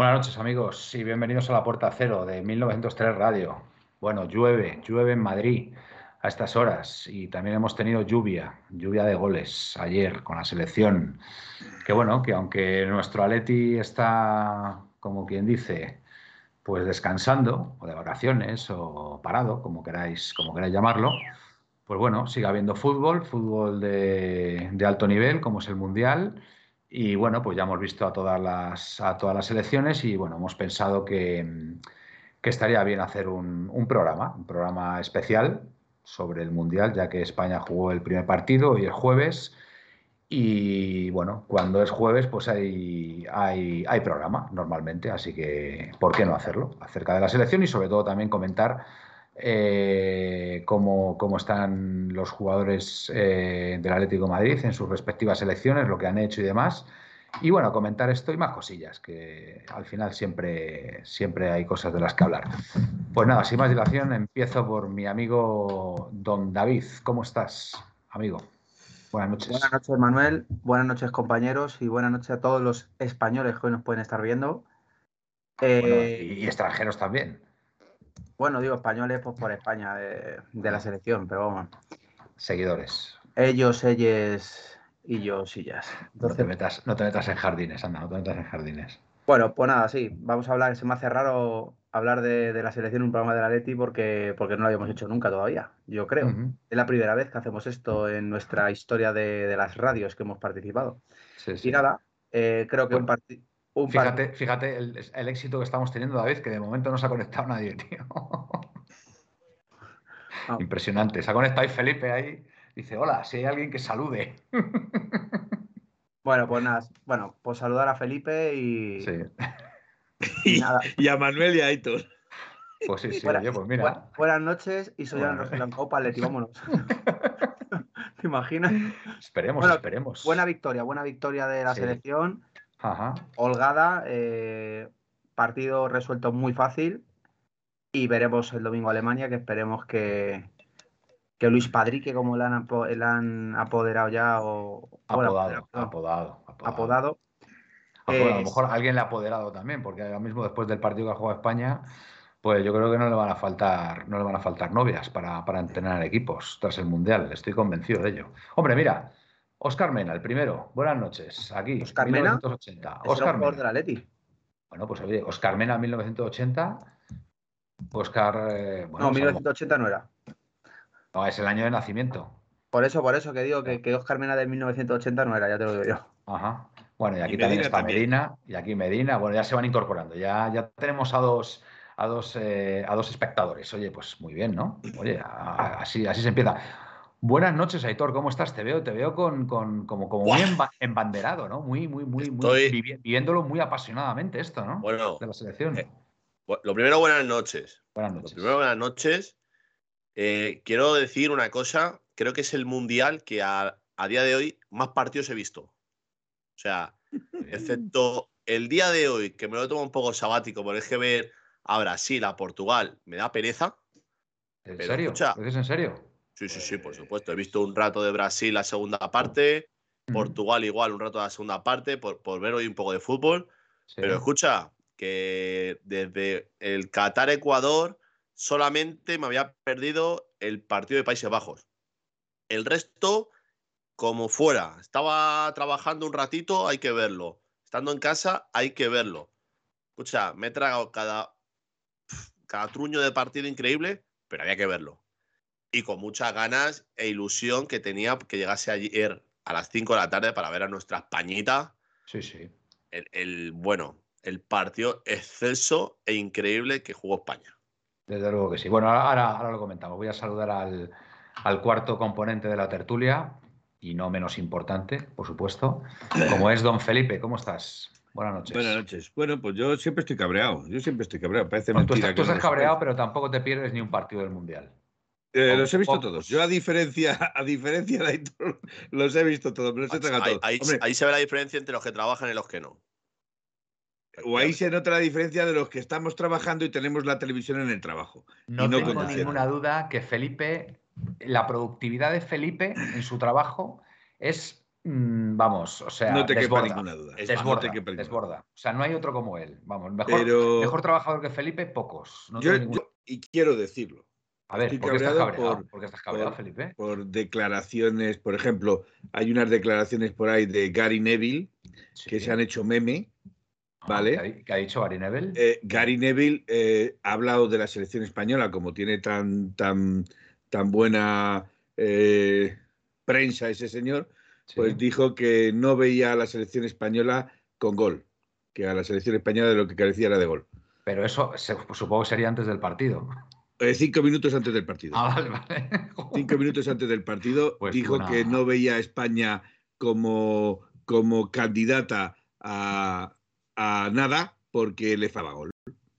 Buenas noches amigos y bienvenidos a la Puerta Cero de 1903 Radio. Bueno, llueve, llueve en Madrid a estas horas y también hemos tenido lluvia, lluvia de goles ayer con la selección. Que bueno, que aunque nuestro Aleti está, como quien dice, pues descansando o de vacaciones o parado, como queráis, como queráis llamarlo, pues bueno, sigue habiendo fútbol, fútbol de, de alto nivel como es el Mundial y bueno, pues ya hemos visto a todas las, a todas las selecciones y bueno, hemos pensado que, que estaría bien hacer un, programa, un programa especial sobre el Mundial, ya que España jugó el primer partido hoy es jueves. Y bueno, cuando es jueves, pues hay, hay, hay programa normalmente, así que ¿por qué no hacerlo? Acerca de la selección y sobre todo también comentar eh, cómo, cómo, están los jugadores eh, del Atlético de Madrid en sus respectivas selecciones, lo que han hecho y demás. Y bueno, comentar esto y más cosillas, que al final siempre, siempre hay cosas de las que hablar. Pues nada, sin más dilación, empiezo por mi amigo Don David. ¿Cómo estás, amigo? Buenas noches. Buenas noches, Manuel. Buenas noches, compañeros. Y buenas noches a todos los españoles que hoy nos pueden estar viendo. Eh... Bueno, y, y extranjeros también. Bueno, digo españoles pues por España de, de, la selección, pero vamos. Seguidores. Ellos, ellas y yo, sillas. Entonces, no, te metas, no te metas en jardines, anda, no te metas en jardines. Bueno, pues nada, sí, vamos a hablar, se me hace raro hablar de, de la selección en un programa de la Leti porque, porque no lo habíamos hecho nunca todavía, yo creo. Uh -huh. Es la primera vez que hacemos esto en nuestra historia de, de las radios que hemos participado. Sí, sí. Y nada, eh, creo que bueno. un partido Fíjate, fíjate el, el, éxito que estamos teniendo, David, que de momento no se ha conectado nadie, tío. Ah. Impresionante. Se ha conectado ahí Felipe ahí. Dice, hola, si hay alguien que salude. Bueno, pues nada, bueno, pues saludar a Felipe y. Sí. y, y, a Manuel y a Aitor. Pues sí, sí, Buena, oye, pues mira. Bu buenas noches y soy bueno. Ana Copa, Leti, vámonos. ¿Te imaginas? Esperemos, bueno, esperemos. Buena victoria, buena victoria de la Sí. selección. Ajá. holgada, eh, partido resuelto muy fácil y veremos el domingo Alemania, que esperemos que, que Luis Padrique, como le han, le han apoderado ya, o apodado, bueno, apodado, apodado, apodado. Eh, a lo mejor alguien le ha apoderado también, porque ahora mismo después del partido que ha jugado España, pues yo creo que no le van a faltar, no le van a faltar novias para, para entrenar equipos tras el mundial. Estoy convencido de ello. Hombre, mira, Oscar Mena, el primero. Buenas noches. Aquí, Oscar 1980. Mena. Oscar Mena. de la Leti. Bueno, pues oye, Oscar Mena, 1980. Oscar. Eh, bueno, no, 1980 no era. No, es el año de nacimiento. Por eso, por eso que digo que, que Oscar Mena de 1980 no era, ya te lo digo yo. Ajá. Bueno, y aquí y también Medina está también. Medina, y aquí Medina. Bueno, ya se van incorporando. Ya, ya tenemos a dos, a dos, eh, a dos espectadores. Oye, pues muy bien, ¿no? Oye, a, a, así, así se empieza. Buenas noches, Aitor, ¿cómo estás? Te veo, te veo con, con como, como muy embanderado, ¿no? Muy, muy, muy, Estoy... muy viviéndolo muy apasionadamente esto, ¿no? Bueno, de la selección. Eh, lo primero, buenas noches. Buenas noches. Lo primero, buenas noches. Eh, quiero decir una cosa, creo que es el mundial que a, a, día de hoy más partidos he visto. O sea, excepto el día de hoy, que me lo tomo un poco sabático, porque es que ver a Brasil, a Portugal, me da pereza. ¿En pero, serio? Escucha, ¿Es en serio? Sí, sí, sí, por supuesto. He visto un rato de Brasil la segunda parte, Portugal igual un rato de la segunda parte, por, por ver hoy un poco de fútbol. Sí. Pero escucha, que desde el Qatar-Ecuador solamente me había perdido el partido de Países Bajos. El resto, como fuera. Estaba trabajando un ratito, hay que verlo. Estando en casa, hay que verlo. Escucha, me he tragado cada cada truño de partido increíble, pero había que verlo. Y con muchas ganas e ilusión que tenía que llegase ayer a las 5 de la tarde para ver a nuestra Españita. Sí, sí. El, bueno, el partido exceso e increíble que jugó España. Desde luego que sí. Bueno, ahora, ahora lo comentamos. Voy a saludar al, al cuarto componente de la tertulia, y no menos importante, por supuesto, como es don Felipe. ¿Cómo estás? Buenas noches. Buenas noches. Bueno, pues yo siempre estoy cabreado. Yo siempre estoy cabreado. Parece tú, estás, cabreado, pero tampoco te pierdes ni un partido del Mundial. Eh, los he visto todos. Yo, a diferencia, a diferencia de Aitor, los he visto todos. los he ahí, todos. Ahí, se ve la diferencia entre los que trabajan y los que no. O ahí se nota la diferencia de los que estamos trabajando y tenemos la televisión en el trabajo. No, tengo ninguna duda que Felipe, la productividad de Felipe en su trabajo es Mm, vamos, o sea, no te desborda, ninguna duda. Desborda, desborda. O sea, no hay otro como él. Vamos, mejor, mejor trabajador que Felipe, pocos. y quiero decirlo. A ver, ¿por qué estás cabreado? Por, estás cabreado, Felipe? Por declaraciones, por ejemplo, hay unas declaraciones por ahí de Gary Neville que se han hecho meme. Ah, ¿Vale? ¿Qué ha dicho Gary Neville? Eh, Gary Neville eh, ha hablado de la selección española, como tiene tan, tan, tan buena eh, prensa ese señor, pues dijo que no veía a la selección española con gol, que a la selección española de lo que carecía era de gol. Pero eso supongo que sería antes del partido. Eh, cinco minutos antes del partido. Ah, vale, vale. cinco minutos antes del partido pues dijo que no veía a España como, como candidata a, nada porque le faltaba gol.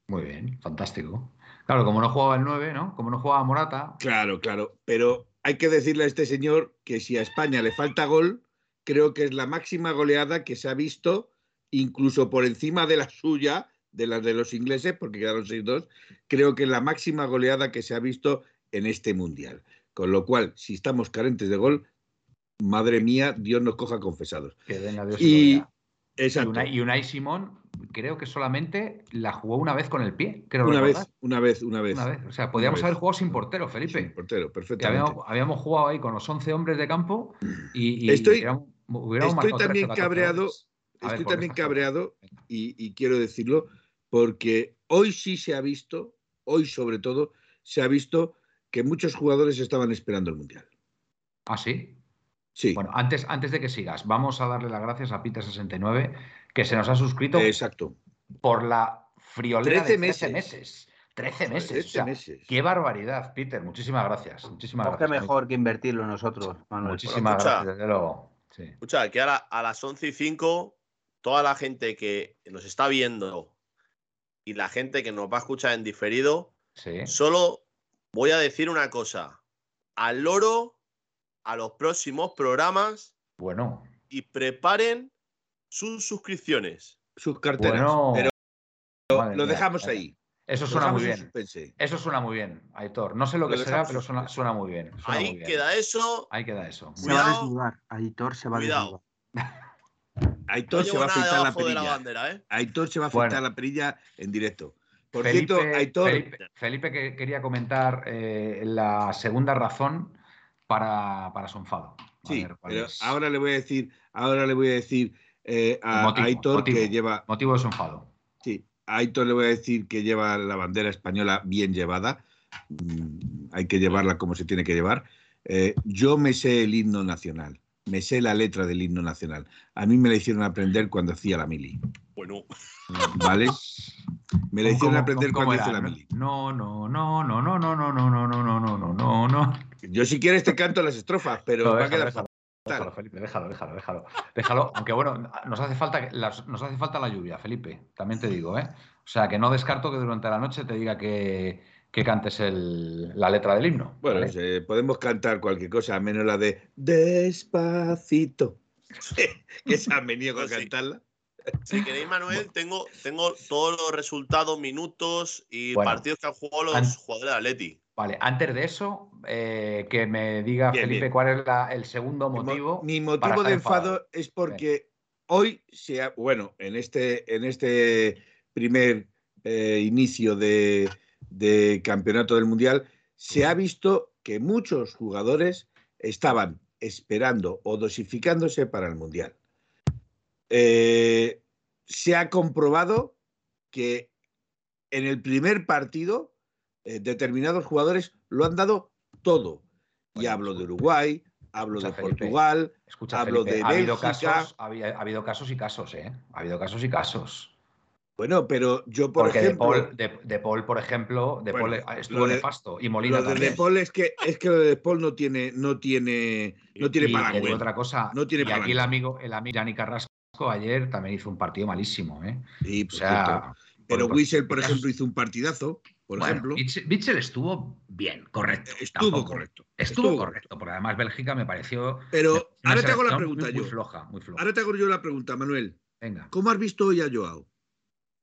Muy bien, fantástico. Claro, como no jugaba el 9, ¿no? Como no jugaba Morata. Claro, claro. Pero hay que decirle a este señor que si a España le falta gol, creo que es la máxima goleada que se ha visto, incluso por encima de la suya, de las de los ingleses, porque quedaron 6-2, creo que es la máxima goleada que se ha visto en este mundial. Con lo cual, si estamos carentes de gol, madre mía, Dios nos coja confesados. Que venga Dios y, exacto. y Unai Simón creo que solamente la jugó una vez con el pie. Creo una vez, una vez, una vez, O sea, podríamos haber jugado sin portero, Felipe. Sin portero, perfectamente. Habíamos, jugado ahí con los 11 hombres de campo y, estoy, estoy también cabreado. Estoy también cabreado y, quiero decirlo porque hoy sí se ha visto, hoy sobre todo, se ha visto que muchos jugadores estaban esperando el Mundial. ¿Ah, sí? Sí. Bueno, antes, antes de que sigas, vamos a darle las gracias a Peter69 que se nos ha suscrito Exacto. por la friolera 13 de 13 meses. 13 meses. Qué barbaridad, Peter. Muchísimas gracias. Muchísimas gracias. mejor que invertirlo nosotros, Manuel. Muchísimas gracias, desde luego. Escucha, que ahora a las 11 y 5, toda la gente que nos está viendo y la gente que nos va a escuchar en diferido, solo voy a decir una cosa. Al loro, a los próximos programas. Bueno. Y preparen sus suscripciones. Sus carteras. pero lo dejamos ahí. Eso suena muy bien. Eso suena muy bien, Aitor. No sé lo que será, pero suena, muy bien. ahí queda eso. Ahí queda eso. Se va a desnudar. Aitor se va a desnudar. Aitor se va a afeitar la perilla. ¿eh? Aitor se va a afeitar la perilla en directo. Por cierto, Aitor. Felipe, que quería comentar eh, la segunda razón para, para su enfado. sí, pero ahora le voy a decir, ahora le voy a decir eh, a, Aitor que lleva. Motivo de su enfado. Sí, a Aitor le voy a decir que lleva la bandera española bien llevada. Mm, hay que llevarla como se tiene que llevar. Eh, yo me sé el himno nacional, me sé la letra del himno nacional. A mí me la hicieron aprender cuando hacía la mili. Bueno. ¿Vale? Me la hicieron aprender cuando hice la mili. No, no, no, no, no, no, no, no, no, no, no, no, no, no. Yo si quieres te canto las estrofas, pero va a quedar Déjalo, Felipe, déjalo, déjalo, déjalo. Déjalo, aunque bueno, nos hace falta nos hace falta la lluvia, Felipe, también te digo, ¿eh? O sea, que no descarto que durante la noche te diga que, cantes la letra del himno. Bueno, podemos cantar cualquier cosa, menos la de Despacito. que esa me niego a pues cantarla. Si queréis, Manuel, tengo, tengo todos los resultados, minutos y partidos que han jugado los jugadores de Atleti. Vale, antes de eso, eh, que me diga Felipe cuál es el segundo motivo. Mi, motivo de enfado es porque hoy, se bueno, en este, en este primer eh, inicio de, campeonato del Mundial, se ha visto que muchos jugadores estaban esperando o dosificándose para el Mundial. Eh, se ha comprobado que en el primer partido determinados jugadores lo han dado todo. y hablo de Uruguay, hablo de Portugal, hablo de ha habido, casos, ha, habido casos y casos, ¿eh? Ha habido casos y casos. Bueno, pero yo, por ejemplo. De Paul, por ejemplo, de Paul estuvo nefasto. Y Molina lo de, de Paul es que, es que lo de Paul no tiene, no tiene, no tiene y, otra cosa. No tiene y aquí el amigo, el amigo Gianni Carrasco ayer también hizo un partido malísimo, ¿eh? Sí, o sea, pero Wissel, por ejemplo, hizo un partidazo. Por ejemplo. Mitchell estuvo bien, correcto. Estuvo correcto. Estuvo, correcto, porque además Bélgica me pareció. Pero ahora te hago la pregunta muy, yo. Muy floja, muy floja. Ahora te hago yo la pregunta, Manuel. Venga. ¿Cómo has visto hoy a Joao?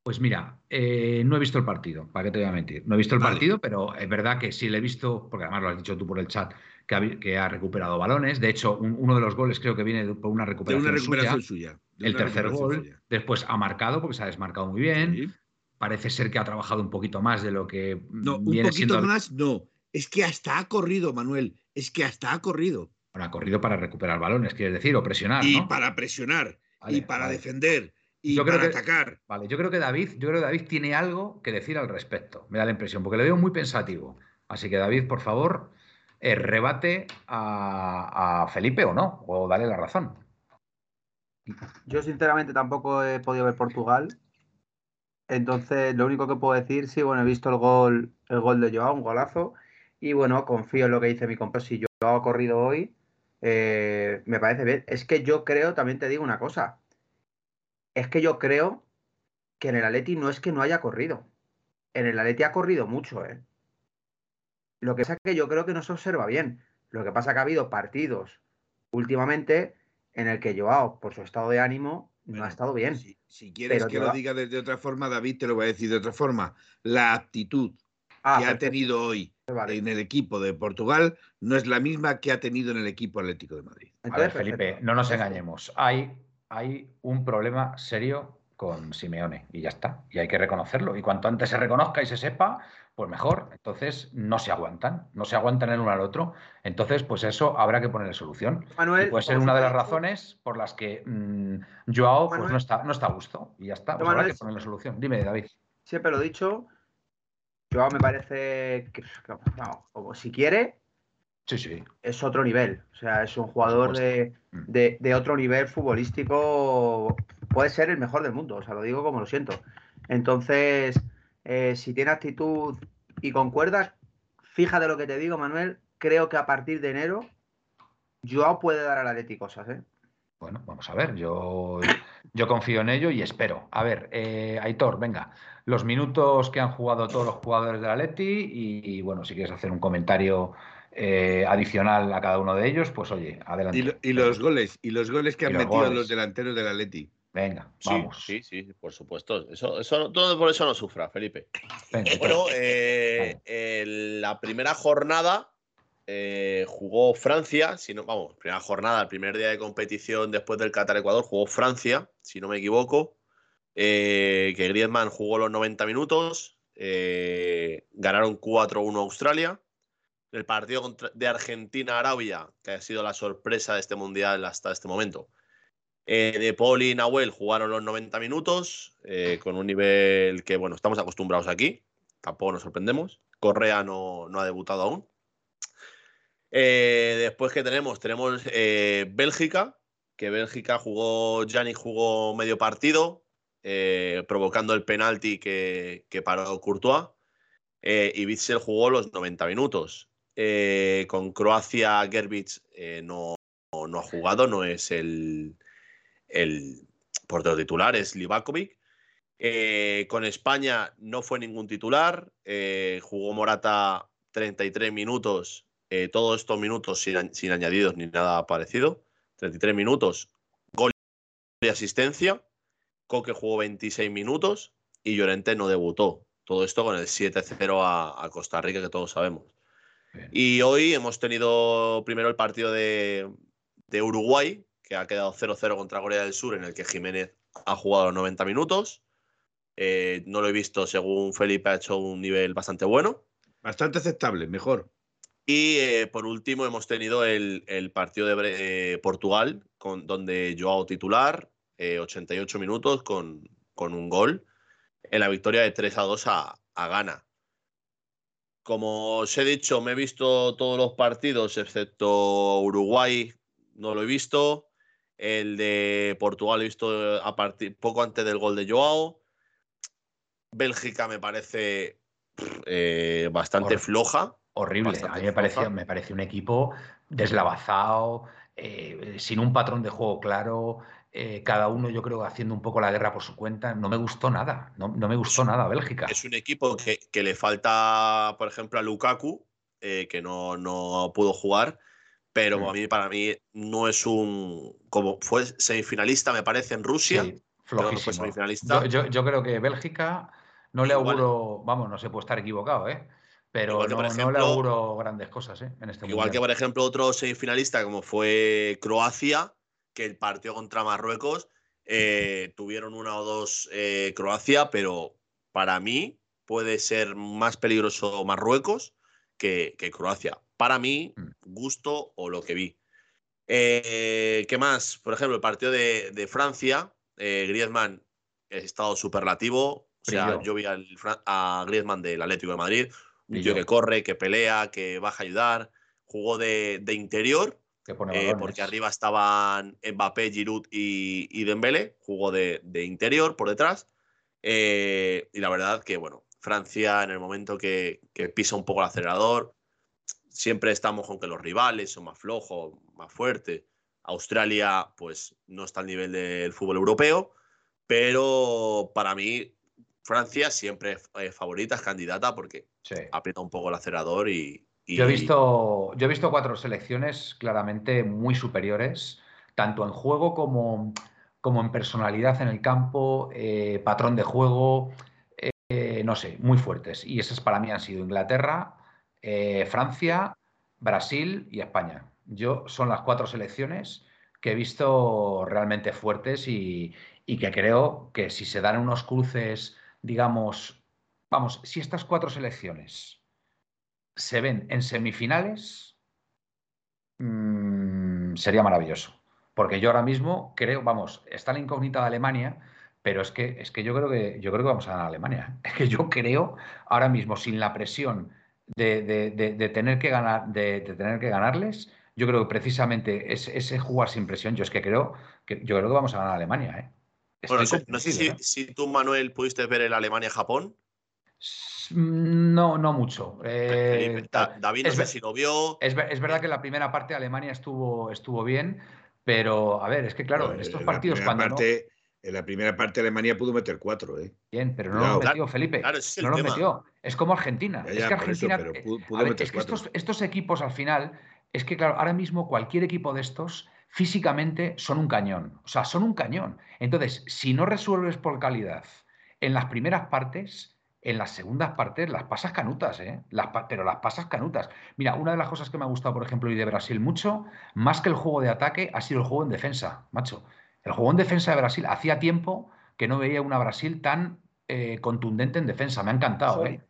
Pues mira, eh, no he visto el partido, ¿para qué te voy a mentir? No he visto el partido, pero es verdad que sí le he visto, porque además lo has dicho tú por el chat, que ha, recuperado balones. De hecho, uno de los goles creo que viene por una recuperación, suya. el tercer gol. Después ha marcado, porque se ha desmarcado muy bien. Parece ser que ha trabajado un poquito más de lo que. No, un poquito más, no. Es que hasta ha corrido, Manuel. Es que hasta ha corrido. Bueno, ha corrido para recuperar balones, quieres decir, o presionar. Y para presionar. y para defender y yo para creo que, atacar. Vale, yo creo que David, yo creo que David tiene algo que decir al respecto. Me da la impresión, porque le veo muy pensativo. Así que David, por favor, eh, rebate a, Felipe o no, o dale la razón. Yo sinceramente tampoco he podido ver Portugal. Entonces, lo único que puedo decir, sí, bueno, he visto el gol, el gol de Joao, un golazo. Y bueno, confío en lo que dice mi compa. Si Joao ha corrido hoy, eh, me parece bien. Es que yo creo, también te digo una cosa es que yo creo que en el Atleti no es que no haya corrido. En el Atleti ha corrido mucho, ¿eh? Lo que pasa es que yo creo que no se observa bien. Lo que pasa es que ha habido partidos últimamente en el que Joao, por su estado de ánimo, no ha estado bien. Si, quieres que lo diga de, otra forma, David, te lo voy a decir de otra forma. La actitud ah, que ha tenido hoy en el equipo de Portugal no es la misma que ha tenido en el equipo Atlético de Madrid. a ver, Felipe, no nos engañemos. Hay hay un problema serio con Simeone y ya está. Y hay que reconocerlo. Y cuanto antes se reconozca y se sepa, pues mejor. Entonces no se aguantan, no se aguantan el uno al otro. Entonces, pues eso habrá que ponerle solución. Manuel, puede ser una de las razones por las que mmm, Joao pues, no, está, no está a gusto. Y ya está. Pues habrá que ponerle solución. Dime, David. Siempre lo he dicho. Joao me parece que, como si quiere, es otro nivel. O sea, es un jugador mm. de, otro nivel futbolístico. Puede ser el mejor del mundo. O sea, lo digo como lo siento. Entonces, eh, si tiene actitud y concuerdas, fíjate lo que te digo, Manuel. Creo que a partir de enero, Joao puede dar al Atleti cosas, ¿eh? Bueno, vamos a ver. Yo, yo confío en ello y espero. A ver, eh, Aitor, venga. Los minutos que han jugado todos los jugadores del Atleti y bueno, si quieres hacer un comentario eh, adicional a cada uno de ellos, pues oye, adelante. Y, los goles, y los goles que han metido los delanteros del Atleti. Venga, vamos. Sí, sí, por supuesto. Eso, eso, todo por eso no sufra, Felipe. bueno, eh, la primera jornada eh, jugó Francia, si no, vamos, primera jornada, el primer día de competición después del Qatar-Ecuador, jugó Francia, si no me equivoco. que Griezmann jugó los 90 minutos, ganaron 4-1 Australia el partido de Argentina-Arabia, que ha sido la sorpresa de este mundial hasta este momento. Eh, de Paul y Nahuel jugaron los 90 minutos, eh, con un nivel que, bueno, estamos acostumbrados aquí, tampoco nos sorprendemos. Correa no, ha debutado aún. Eh, después que tenemos, tenemos Bélgica, que Bélgica jugó, Gianni jugó medio partido, provocando el penalti que, que paró Courtois. y Witzel jugó los 90 minutos. Eh, con Croacia, Gerbic eh, no, ha jugado, no es el, el portero titular, es Livakovic. Eh, con España no fue ningún titular, jugó Morata 33 minutos, todos estos minutos sin, añadidos ni nada parecido. 33 minutos, gol y asistencia. Coque jugó 26 minutos y Llorente no debutó. Todo esto con el 7-0 a Costa Rica, que todos sabemos. Y hoy hemos tenido primero el partido de, Uruguay, que ha quedado 0-0 contra Corea del Sur, en el que Jiménez ha jugado los 90 minutos. Eh, no lo he visto, según Felipe ha hecho un nivel bastante bueno. Bastante aceptable, mejor. Y eh, por último hemos tenido el, partido de eh, Portugal, con, donde Joao titular, 88 minutos con, un gol, en la victoria de 3 a 2 a, a Ghana. Como os he dicho, me he visto todos los partidos excepto Uruguay, no lo he visto. El de Portugal he visto a partir, poco antes del gol de Joao. Bélgica me parece eh, bastante floja. Horrible. a mí me pareció, me pareció un equipo deslavazado, eh, sin un patrón de juego claro. Eh, cada uno, yo creo, haciendo un poco la guerra por su cuenta. No me gustó nada. No, me gustó nada Bélgica. Es un equipo que, le falta, por ejemplo, a Lukaku, que no, no pudo jugar pero mm. a mí, para mí no es un. Como fue semifinalista, me parece, en Rusia. Sí, flojísimo. Yo, creo que Bélgica no le auguro. Vamos, no se puede estar equivocado, ¿eh? Pero no, le auguro grandes cosas ¿eh? en este Igual que, por ejemplo, otro semifinalista como fue Croacia, que el partido contra Marruecos eh, tuvieron una o dos eh, Croacia, pero para mí puede ser más peligroso Marruecos que Croacia para mí, mm. gusto o lo que vi. Eh, ¿Qué más? Por ejemplo, el partido de, Francia, eh, Griezmann, estado superlativo. O sea, yo vi a Griezmann del Atlético de Madrid, un tío que corre, que pelea, que baja a ayudar. Jugó de, interior, eh, porque arriba estaban Mbappé, Giroud y, y Dembélé. Jugó de, interior por detrás. y la verdad que, bueno, Francia en el momento que, que pisa un poco el acelerador, siempre estamos con que los rivales son más flojos, más fuertes. Australia, pues no está al nivel del fútbol europeo, pero para mí Francia siempre es favorita, es candidata porque aprieta un poco el acelerador y, Yo, he visto, yo he visto cuatro selecciones claramente muy superiores, tanto en juego como, como en personalidad en el campo, eh, patrón de juego, eh, no sé, muy fuertes. Y esas para mí han sido Inglaterra, eh, Francia, Brasil y España. Yo son las cuatro selecciones que he visto realmente fuertes y, que creo que si se dan unos cruces, digamos, vamos, si estas cuatro selecciones se ven en semifinales, mm, sería maravilloso. Porque yo ahora mismo creo, vamos, está la incógnita de Alemania, pero es que, es que yo creo que yo creo que vamos a Alemania. Es que yo creo ahora mismo, sin la presión de, tener que ganar, de, tener que ganarles, yo creo que precisamente ese jugar sin presión, yo es que creo que yo creo que vamos a ganar a Alemania, ¿eh? No sé ¿eh? si, tú, Manuel, pudiste ver el Alemania-Japón. No, no mucho. Eh, David no sé si lo vio. Es, verdad que la primera parte de Alemania estuvo, estuvo bien, pero a ver, es que claro, en estos partidos cuando. En la primera parte Alemania pudo meter cuatro, ¿eh? Bien, pero no lo metió, Felipe. no lo metió. Es como Argentina. es que Argentina. es que estos, estos, equipos al final, es que claro, ahora mismo cualquier equipo de estos físicamente son un cañón. O sea, son un cañón. Entonces, si no resuelves por calidad en las primeras partes, en las segundas partes las pasas canutas, ¿eh? Las, pero las pasas canutas. Mira, una de las cosas que me ha gustado, por ejemplo, y de Brasil mucho, más que el juego de ataque, ha sido el juego en defensa, macho. El juego en defensa de Brasil, hacía tiempo que no veía una Brasil tan eh, contundente en defensa. Me ha encantado, ¿eh?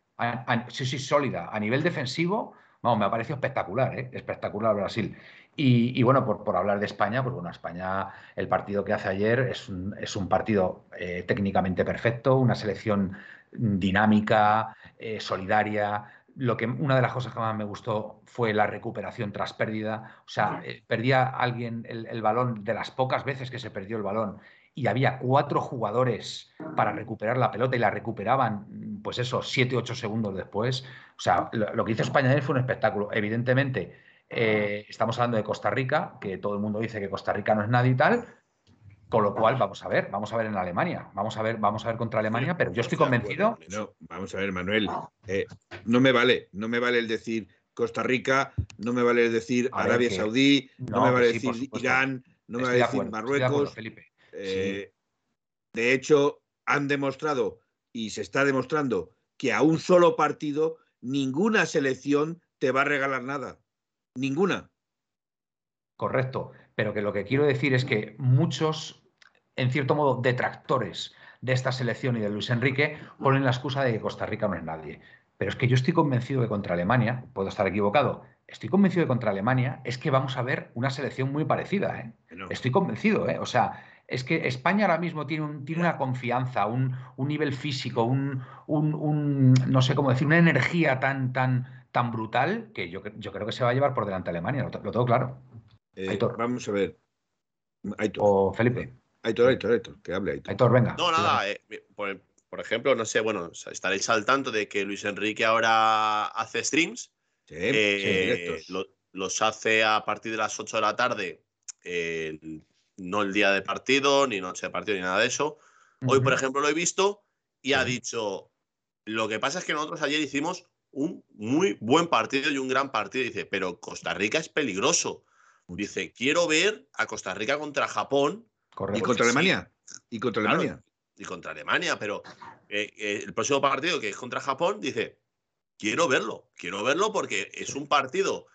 sí, sí, sólida. A nivel defensivo, vamos, me ha parecido espectacular, ¿eh? espectacular Brasil. Y, bueno, por, hablar de España, pues bueno, España, el partido que hace ayer es un, partido eh, técnicamente perfecto, una selección dinámica, solidaria, lo que una de las cosas que más me gustó fue la recuperación tras pérdida. O sea, eh, perdía alguien el, balón de las pocas veces que se perdió el balón y había cuatro jugadores para recuperar la pelota y la recuperaban, pues eso, siete, ocho segundos después. O sea, lo, que hizo España ayer fue un espectáculo. Evidentemente, eh, estamos hablando de Costa Rica, que todo el mundo dice que Costa Rica no es nadie y tal, con lo cual, vamos a ver, vamos a ver en Alemania, vamos a ver, vamos a ver contra Alemania, pero yo estoy convencido. No, vamos a ver, Manuel, eh, no me vale, no me vale el decir Costa Rica, no me vale el decir Arabia Saudí, no, me vale decir Irán, no me vale decir Marruecos. Eh, de hecho, han demostrado y se está demostrando que a un solo partido ninguna selección te va a regalar nada. Ninguna. Correcto, pero que lo que quiero decir es que muchos, en cierto modo, detractores de esta selección y de Luis Enrique ponen la excusa de que Costa Rica no es nadie. Pero es que yo estoy convencido de que contra Alemania, puedo estar equivocado, estoy convencido de que contra Alemania es que vamos a ver una selección muy parecida. ¿eh? Estoy convencido, ¿eh? O sea, es que España ahora mismo tiene, un, tiene una confianza, un, nivel físico, un, no sé cómo decir, una energía tan, tan, tan brutal que yo, yo creo que se va a llevar por delante a Alemania, lo, tengo claro. Eh, vamos a ver. O Felipe. Aitor, Aitor, Aitor, que hable Aitor. Aitor, venga. No, nada, eh, por, ejemplo, no sé, bueno, estaréis al tanto de que Luis Enrique ahora hace streams. Sí, eh, los hace a partir de las 8 de la tarde, no el día de partido, ni noche de partido, ni nada de eso. Hoy, por ejemplo, lo he visto y ha dicho, lo que pasa es que nosotros ayer hicimos un muy buen partido y un gran partido. Dice, pero Costa Rica es peligroso. Dice, quiero ver a Costa Rica contra Japón. ¿Y contra Alemania? ¿Y contra Alemania? y contra Alemania, pero eh, eh, el próximo partido que es contra Japón, dice, quiero verlo, quiero verlo porque es un partido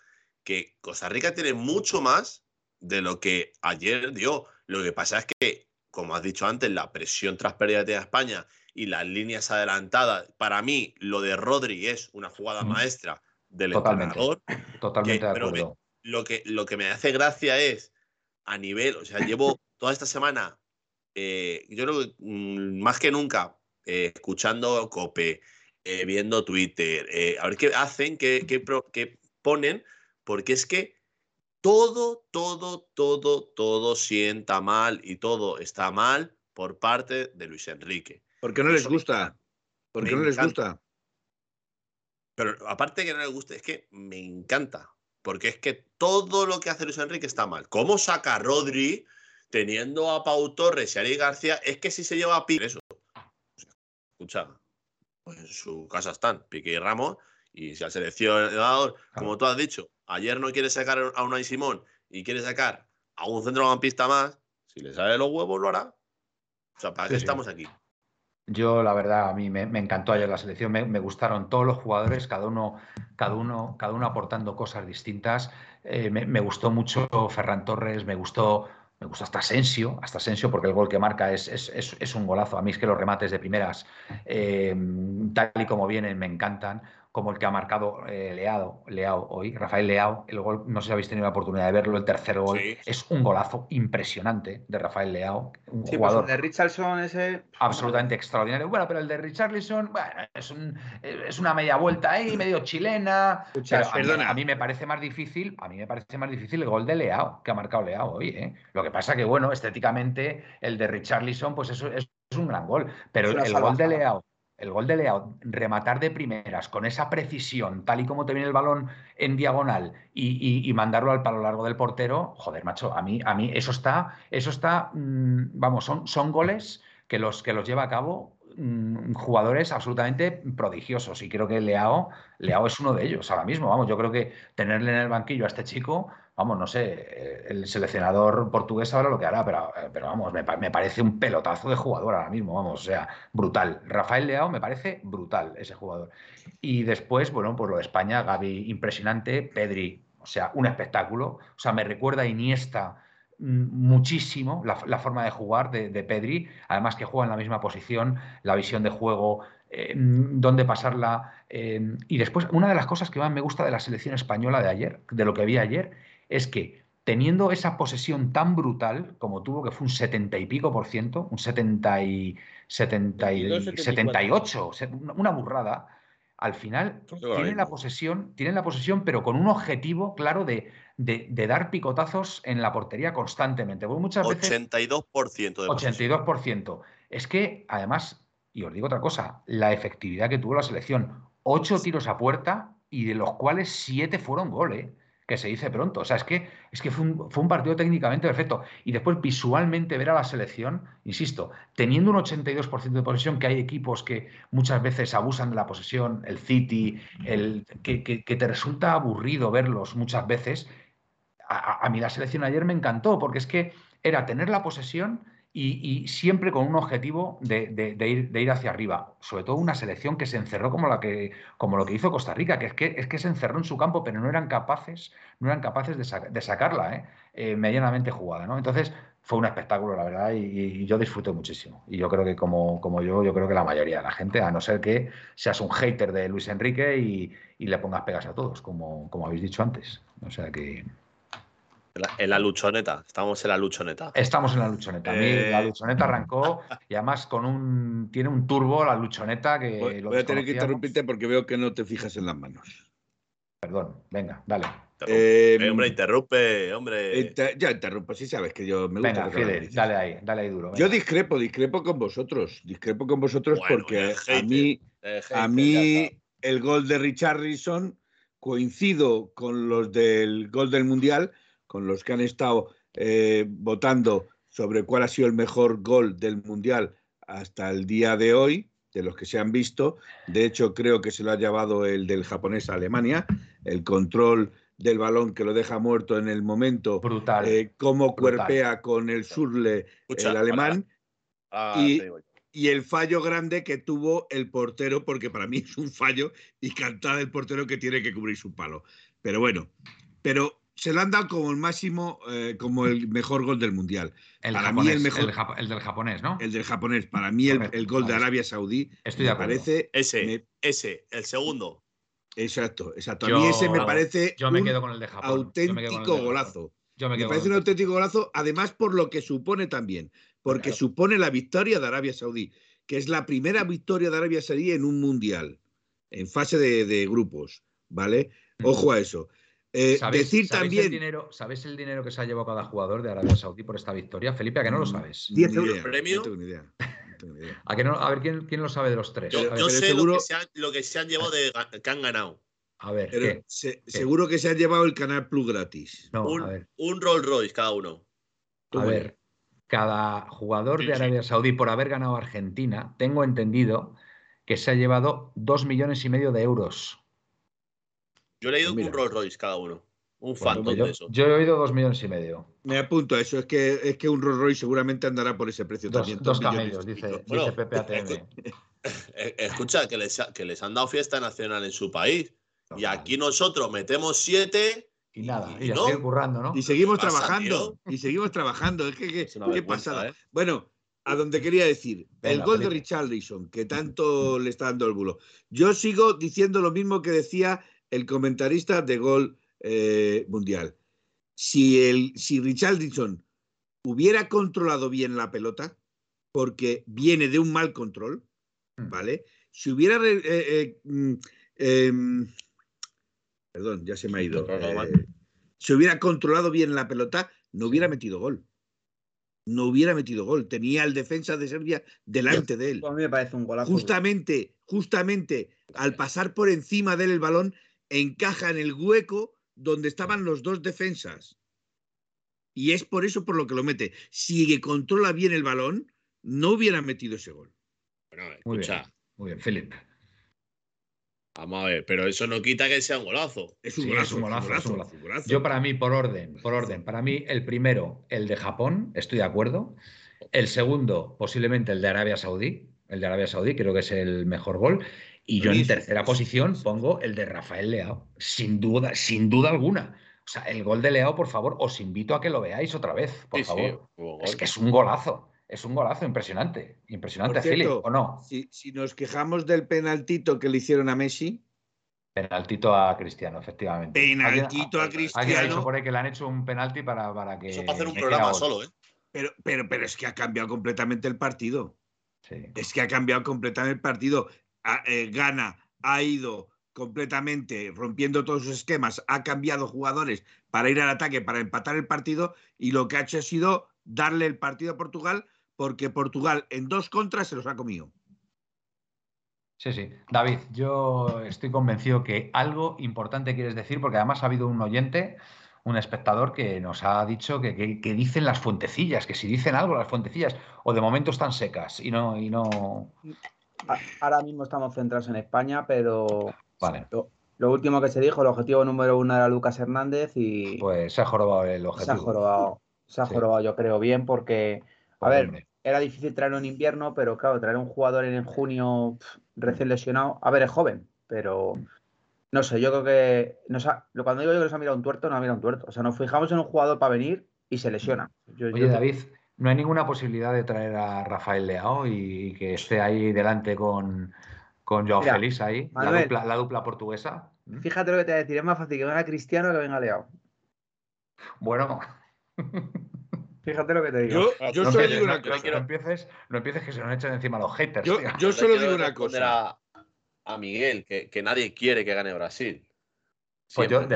que Costa Rica tiene mucho más de lo que ayer dio. Lo que pasa es que, como has dicho antes, la presión tras pérdida de España y las líneas adelantadas, para mí lo de Rodri es una jugada maestra del totalmente, Totalmente de acuerdo. lo, que, lo que me hace gracia es a nivel, o sea, llevo toda esta semana, eh, yo creo que mm, más que nunca, eh, escuchando Cope, eh, viendo Twitter, a ver qué hacen, qué, qué, qué ponen, porque es que todo, todo, todo, todo sienta mal y todo está mal por parte de Luis Enrique. Porque no les gusta. Porque no les gusta. Pero aparte de que no les guste, es que me encanta. Porque es que todo lo que hace Luis Enrique está mal. ¿Cómo saca a Rodri teniendo a Pau Torres y a Ari García? Es que si se lleva a Pique, eso. Escucha, pues en su casa están Pique y Ramos. Y si al seleccionador, como tú has dicho, ayer no quiere sacar a Unai Simón y quiere sacar a un centrocampista más, si le sale los huevos lo hará. O sea, ¿para qué estamos aquí? Yo, la verdad, a mí me, encantó ayer la selección, me, gustaron todos los jugadores, cada uno, cada uno, cada uno aportando cosas distintas. Eh, me, gustó mucho Ferran Torres, me gustó, me gusta hasta Asensio, hasta Asensio, porque el gol que marca es, es, un golazo. A mí es que los remates de primeras, eh, tal y como vienen, me encantan como el que ha marcado eh, Leao, Leao hoy, Rafael Leao, el gol, no sé si habéis tenido la oportunidad de verlo, el tercer gol, es un golazo impresionante de Rafael Leao, un pues jugador. el de Richardson ese. Absolutamente extraordinario. Bueno, pero el de Richarlison, bueno, es, un, es una media vuelta ahí, medio chilena. a, mí, me parece más difícil, a mí me parece más difícil el gol de Leao, que ha marcado Leao hoy. ¿eh? Lo que pasa que, bueno, estéticamente, el de Richarlison, pues eso es, un gran gol. Pero el gol de Leao el gol de Leao, rematar de primeras con esa precisión, tal y como te viene el balón en diagonal y, mandarlo al palo largo del portero, joder, macho, a mí, a mí eso está, eso está, mm, vamos, son, son goles que los, que los lleva a cabo mm, jugadores absolutamente prodigiosos y creo que Leao, Leao es uno de ellos ahora mismo, vamos, yo creo que tenerle en el banquillo a este chico vamos, no sé, eh, el seleccionador portugués sabrá lo que hará, pero, eh, pero vamos, me, parece un pelotazo de jugador ahora mismo, vamos, o sea, brutal. Rafael Leao me parece brutal ese jugador. Y después, bueno, pues lo de España, Gaby impresionante, Pedri, o sea, un espectáculo, o sea, me recuerda a Iniesta mm, muchísimo la, forma de jugar de, Pedri, además que juega en la misma posición, la visión de juego, eh, mm, dónde pasarla. y después, una de las cosas que más me gusta de la selección española de ayer, de lo que vi ayer, es que teniendo esa posesión tan brutal como tuvo, que fue un 70 y pico por ciento, un 70 y, 70 78, una burrada, al final tienen la posesión, tienen la posesión, pero con un objetivo claro de, dar picotazos en la portería constantemente. muchas 82% de 82%. Es que, además, y os digo otra cosa, la efectividad que tuvo la selección, ocho tiros a puerta y de los cuales siete fueron goles. ¿eh? Que se dice pronto. O sea, es que, es que fue, un, partido técnicamente perfecto. Y después visualmente ver a la selección, insisto, teniendo un 82% de posesión, que hay equipos que muchas veces abusan de la posesión, el City, el, que, que, te resulta aburrido verlos muchas veces. A, mí la selección ayer me encantó, porque es que era tener la posesión y, siempre con un objetivo de, ir, hacia arriba. Sobre todo una selección que se encerró como, la que, como lo que hizo Costa Rica, que es, que es que se encerró en su campo, pero no eran capaces, no eran capaces de, sacarla ¿eh? Eh, medianamente jugada. Entonces fue un espectáculo, la verdad, y, yo disfruté muchísimo. Y yo creo que como, como, yo, yo creo que la mayoría de la gente, a no ser que seas un hater de Luis Enrique y, le pongas pegas a todos, como, como habéis dicho antes. O sea que... En la, luchoneta, estamos en la luchoneta. Estamos en la luchoneta. A mí la eh. luchoneta arrancó y además con un tiene un turbo la luchoneta que voy, voy a tener que interrumpirte porque veo que no te fijas en las manos. Perdón, venga, dale. Eh, hombre, interrumpe, hombre. ya interrumpo, sí sabes que yo me gusta. Venga, dale ahí, dale ahí duro. Yo discrepo, discrepo con vosotros, discrepo con vosotros porque a mí, a mí el gol de Richarlison coincido con los del gol del Mundial, con los que han estado eh, votando sobre cuál ha sido el mejor gol del Mundial hasta el día de hoy, de los que se han visto. De hecho, creo que se lo ha llevado el del japonés a Alemania, el control del balón que lo deja muerto en el momento, brutal, eh, cómo cuerpea con el surle el alemán. Ah, y, y, el fallo grande que tuvo el portero, porque para mí es un fallo y cantada el portero que tiene que cubrir su palo. Pero bueno, pero se lo han dado como el máximo, eh, como el mejor gol del mundial. El, para mí el, mejor, el, del japonés, ¿no? El del japonés. Para mí el, gol de Arabia Saudí Estoy me parece. Ese, ese, el segundo. Exacto, exacto. A mí ese me parece. Yo me quedo con el de Japón. Auténtico golazo. Yo me, me parece un auténtico golazo, además por lo que supone también, porque supone la victoria de Arabia Saudí, que es la primera victoria de Arabia Saudí en un mundial, en fase de, de grupos, ¿vale? Ojo a eso. Eh, decir también. El dinero, ¿Sabes el dinero que se ha llevado cada jugador de Arabia Saudí por esta victoria? Felipe, ¿a que no lo mm, sabes? 10 euros premio. No tengo ni idea. ¿A, que no, a ver, ¿quién, ¿quién, lo sabe de los tres? Yo, sé seguro... lo, que se han, lo, que se han, llevado de que han ganado. A ver, ¿qué? seguro que se han llevado el Canal Plus gratis. No, un, a ver. un Rolls Royce cada uno. A ver, cada jugador de Arabia Saudí por haber ganado Argentina, tengo entendido que se ha llevado dos millones y medio de euros. Yo he leído pues un Rolls Royce cada uno. Un Phantom yo, de eso. Yo he oído dos millones y medio. Me apunto a eso. Es que, es que un Rolls Royce seguramente andará por ese precio dos, también. Dos camellos, dice, bueno, dice PPATM. Eh, escucha, que les, que les han dado fiesta nacional en su país. y aquí nosotros metemos siete. Y nada, y, y no, currando, ¿no? Y seguimos trabajando. Y seguimos trabajando. Es que, que qué pasada. ¿eh? Bueno, a donde quería decir, el gol de Richarlison, que tanto le está dando el bulo. Yo sigo diciendo lo mismo que decía el comentarista de gol eh, mundial. Si, el, si Richardson hubiera controlado bien la pelota, porque viene de un mal control, hmm. ¿vale? Si hubiera... Eh, eh, mm, em, perdón, ya se me ha ido. si hubiera controlado bien la pelota, no hubiera metido gol. No hubiera metido gol. Tenía el defensa de Serbia delante de él. A mí me parece un golazo. Justamente, justamente, al pasar por encima de él el balón, encaja en el hueco donde estaban los dos defensas. Y es por eso por lo que lo mete. Si controla bien el balón, no hubiera metido ese gol. Bueno, escucha. Muy bien, Philip. Vamos a ver, pero eso no quita que sea un golazo. Es un, golazo, es un golazo, Yo para mí, por orden, por orden, para mí el primero, el de Japón, estoy de acuerdo. El segundo, posiblemente el de Arabia Saudí. El de Arabia Saudí creo que es el mejor gol. Y yo en tercera posición pongo el de Rafael Leao, sin duda, sin duda alguna. O sea, el gol de Leao, por favor, os invito a que lo veáis otra vez, por favor. es que es un golazo. Es un golazo impresionante. Impresionante, cierto, ¿o no? Si, si, nos quejamos del penaltito que le hicieron a Messi. Penaltito a Cristiano, efectivamente. Penaltito a Cristiano. Alguien ha dicho por ahí que le han hecho un penalti para, para que. Eso para hacer un programa solo, ¿eh? Pero, pero, pero es que ha cambiado completamente el partido. Sí. Es que ha cambiado completamente el partido. Eh, gana, ha ido completamente rompiendo todos sus esquemas, ha cambiado jugadores para ir al ataque, para empatar el partido y lo que ha hecho ha sido darle el partido a Portugal porque Portugal en dos contras se los ha comido. Sí, sí. David, yo estoy convencido que algo importante quieres decir porque además ha habido un oyente, un espectador que nos ha dicho que, dicen las fuentecillas, que si dicen algo las fuentecillas o de momento están secas y no... Y no ahora mismo estamos centrados en España, pero vale. lo, último que se dijo, el objetivo número uno era Lucas Hernández y... Pues se ha jorobado el objetivo. Se ha jorobado, se ha jorobado yo creo bien porque, a ver, era difícil traerlo en invierno, pero claro, traer un jugador en junio recién lesionado, a ver, es joven, pero no sé, yo creo que cuando digo yo que nos ha mirado un tuerto, no ha mirado un tuerto. O sea, nos fijamos en un jugador para venir y se lesiona. Oye, David, ¿No hay ninguna posibilidad de traer a Rafael Leao y que esté ahí delante con, con Joao Félix ahí, la, dupla, portuguesa? ¿Mm? Fíjate lo que te voy a decir, es más fácil que venga Cristiano que venga Leao. Bueno. Fíjate lo que te digo. Yo, solo digo una cosa. No empieces, no empieces que se nos echen encima los haters. Yo, solo digo una cosa. A, Miguel, que, que, nadie quiere que gane Brasil. Pues yo,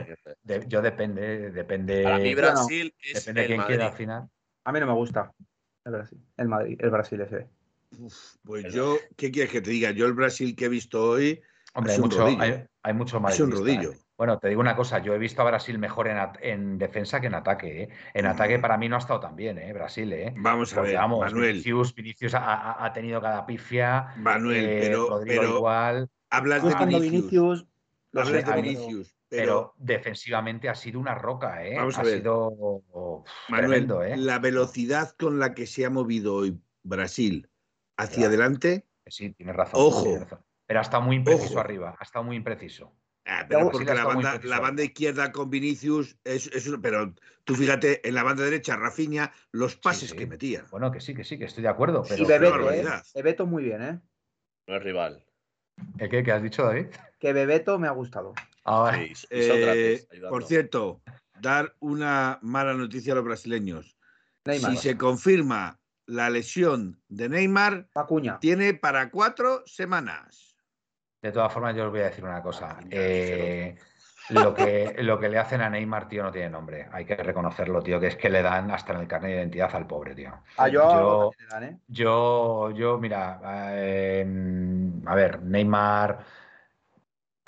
yo, depende, depende. Para mí Brasil es depende de quién quiera al final. A mí no me gusta el Brasil, el Madrid, el Brasil ese. pues yo, ¿qué quieres que te diga? Yo el Brasil que he visto hoy. Hombre, hay mucho, hay, hay, mucho más. Es un rodillo. ¿eh? Bueno, te digo una cosa, yo he visto a Brasil mejor en, en defensa que en ataque. ¿eh? En ataque para mí no ha estado tan bien, ¿eh? Brasil. ¿eh? Vamos a ver, Manuel. Vinicius, Vinicius ha, ha, tenido cada pifia. Manuel, eh, pero, pero igual. hablas de Vinicius. Hablas de Vinicius. Pero, defensivamente ha sido una roca, ¿eh? Vamos a ha ver. sido Manuel, tremendo, ¿eh? La velocidad con la que se ha movido hoy Brasil hacia adelante. Sí, tienes razón. Ojo. Pero ha estado muy impreciso arriba, ha estado muy impreciso. Ah, pero porque la banda, la banda, izquierda con Vinicius es, es, pero tú fíjate en la banda derecha Rafinha los pases que metía. Bueno, que sí, que sí, que estoy de acuerdo. Pero... Y Bebeto, ¿eh? Bebeto muy bien, ¿eh? No es rival. ¿Qué, qué, has dicho, David? Que Bebeto me ha gustado. Ah, eh, por cierto, dar una mala noticia a los brasileños. si se confirma la lesión de Neymar, Acuña. tiene para cuatro semanas. De todas formas, yo os voy a decir una cosa. Eh, lo, que, lo que le hacen a Neymar, tío, no tiene nombre. Hay que reconocerlo, tío, que es que le dan hasta en el carnet de identidad al pobre, tío. Ah, yo, yo, yo, mira, eh, a ver, Neymar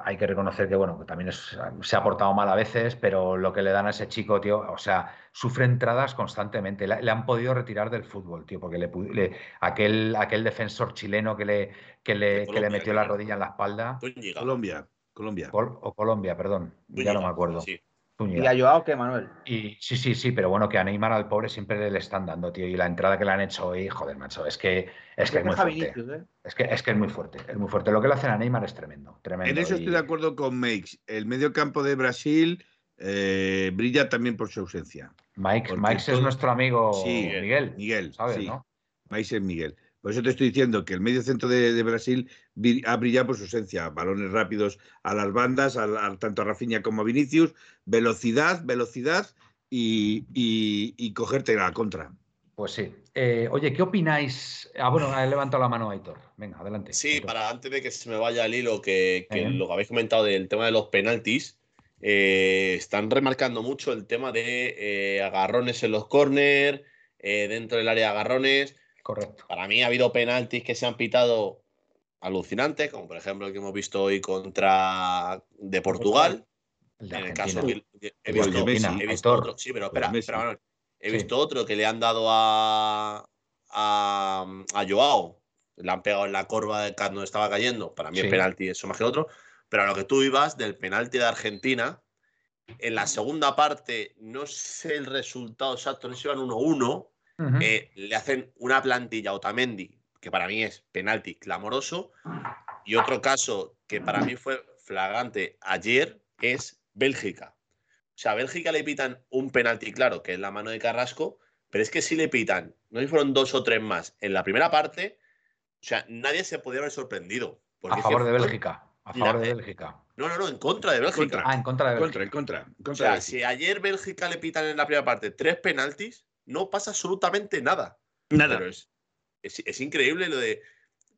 hay que reconocer que, bueno, que también se ha portado mal a veces, pero lo que le dan a ese chico, tío, o sea, sufre entradas constantemente. Le, han podido retirar del fútbol, tío, porque le, aquel, aquel defensor chileno que le, que le, que le metió la rodilla en la espalda. Colombia, Colombia. o Colombia, perdón, ya no me acuerdo. ¿Y a Joao qué, Manuel? Y, sí, sí, sí, pero bueno, que a Neymar al pobre siempre le están dando, tío. Y la entrada que le han hecho hoy, joder, macho, es que es, que es muy fuerte. ¿eh? es, que, es que es muy fuerte, es muy fuerte. Lo que le hacen a Neymar es tremendo, tremendo. En eso estoy de acuerdo con Makes. El medio campo de Brasil eh, brilla también por su ausencia. Mike, Mike es nuestro amigo Miguel. Miguel, ¿sabes, sí. no? Mike es Miguel. Por eso te estoy diciendo que el medio centro de, Brasil ha brillado por su esencia. Balones rápidos a las bandas, tanto a Rafinha como a Vinicius. Velocidad, velocidad y, cogerte la contra. Pues sí. Eh, oye, ¿qué opináis? Ah, bueno, he levantado la mano Aitor. Venga, adelante. Sí, para antes de que se me vaya el hilo, que, lo que habéis comentado del tema de los penaltis, eh, están remarcando mucho el tema de eh, agarrones en los corners, dentro del área de agarrones. Correcto. Para mí ha habido penaltis que se han pitado alucinantes, como por ejemplo el que hemos visto hoy contra de Portugal. en el caso que he visto, otro. Sí, pero espera, espera He visto otro que le han dado a, a, a, Joao. Le han pegado en la corva de cuando estaba cayendo. Para mí el penalti eso más que otro. Pero a lo que tú ibas del penalti de Argentina, en la segunda parte, no sé el resultado exacto, no sé si iban 1-1, eh, le hacen una plantilla a Otamendi, que para mí es penalti clamoroso, y otro caso que para mí fue flagrante ayer es Bélgica. O sea, a Bélgica le pitan un penalti claro, que es la mano de Carrasco, pero es que si le pitan, no fueron dos o tres más en la primera parte, o sea, nadie se podía haber sorprendido. a favor de Bélgica. A favor de Bélgica. No, no, no, en contra de Bélgica. Ah, en contra de Bélgica. Contra, en contra. o sea, si ayer Bélgica le pitan en la primera parte tres penaltis, no pasa absolutamente nada. Nada. Pero es, increíble lo de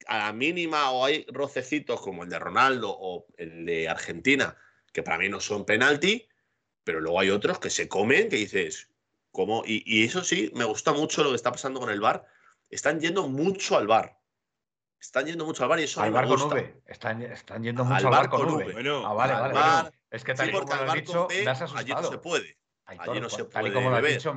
a la mínima o hay rocecitos como el de Ronaldo o el de Argentina, que para mí no son penalti, pero luego hay otros que se comen, que dices, ¿cómo? Y, eso sí, me gusta mucho lo que está pasando con el bar. Están yendo mucho al bar. Están yendo mucho al bar y eso al bar con V. Están, están yendo mucho al, bar con, V. Bueno, ah, vale, vale, Es que tal sí, bar con V, allí no se puede. Allí no se puede como beber. Dicho,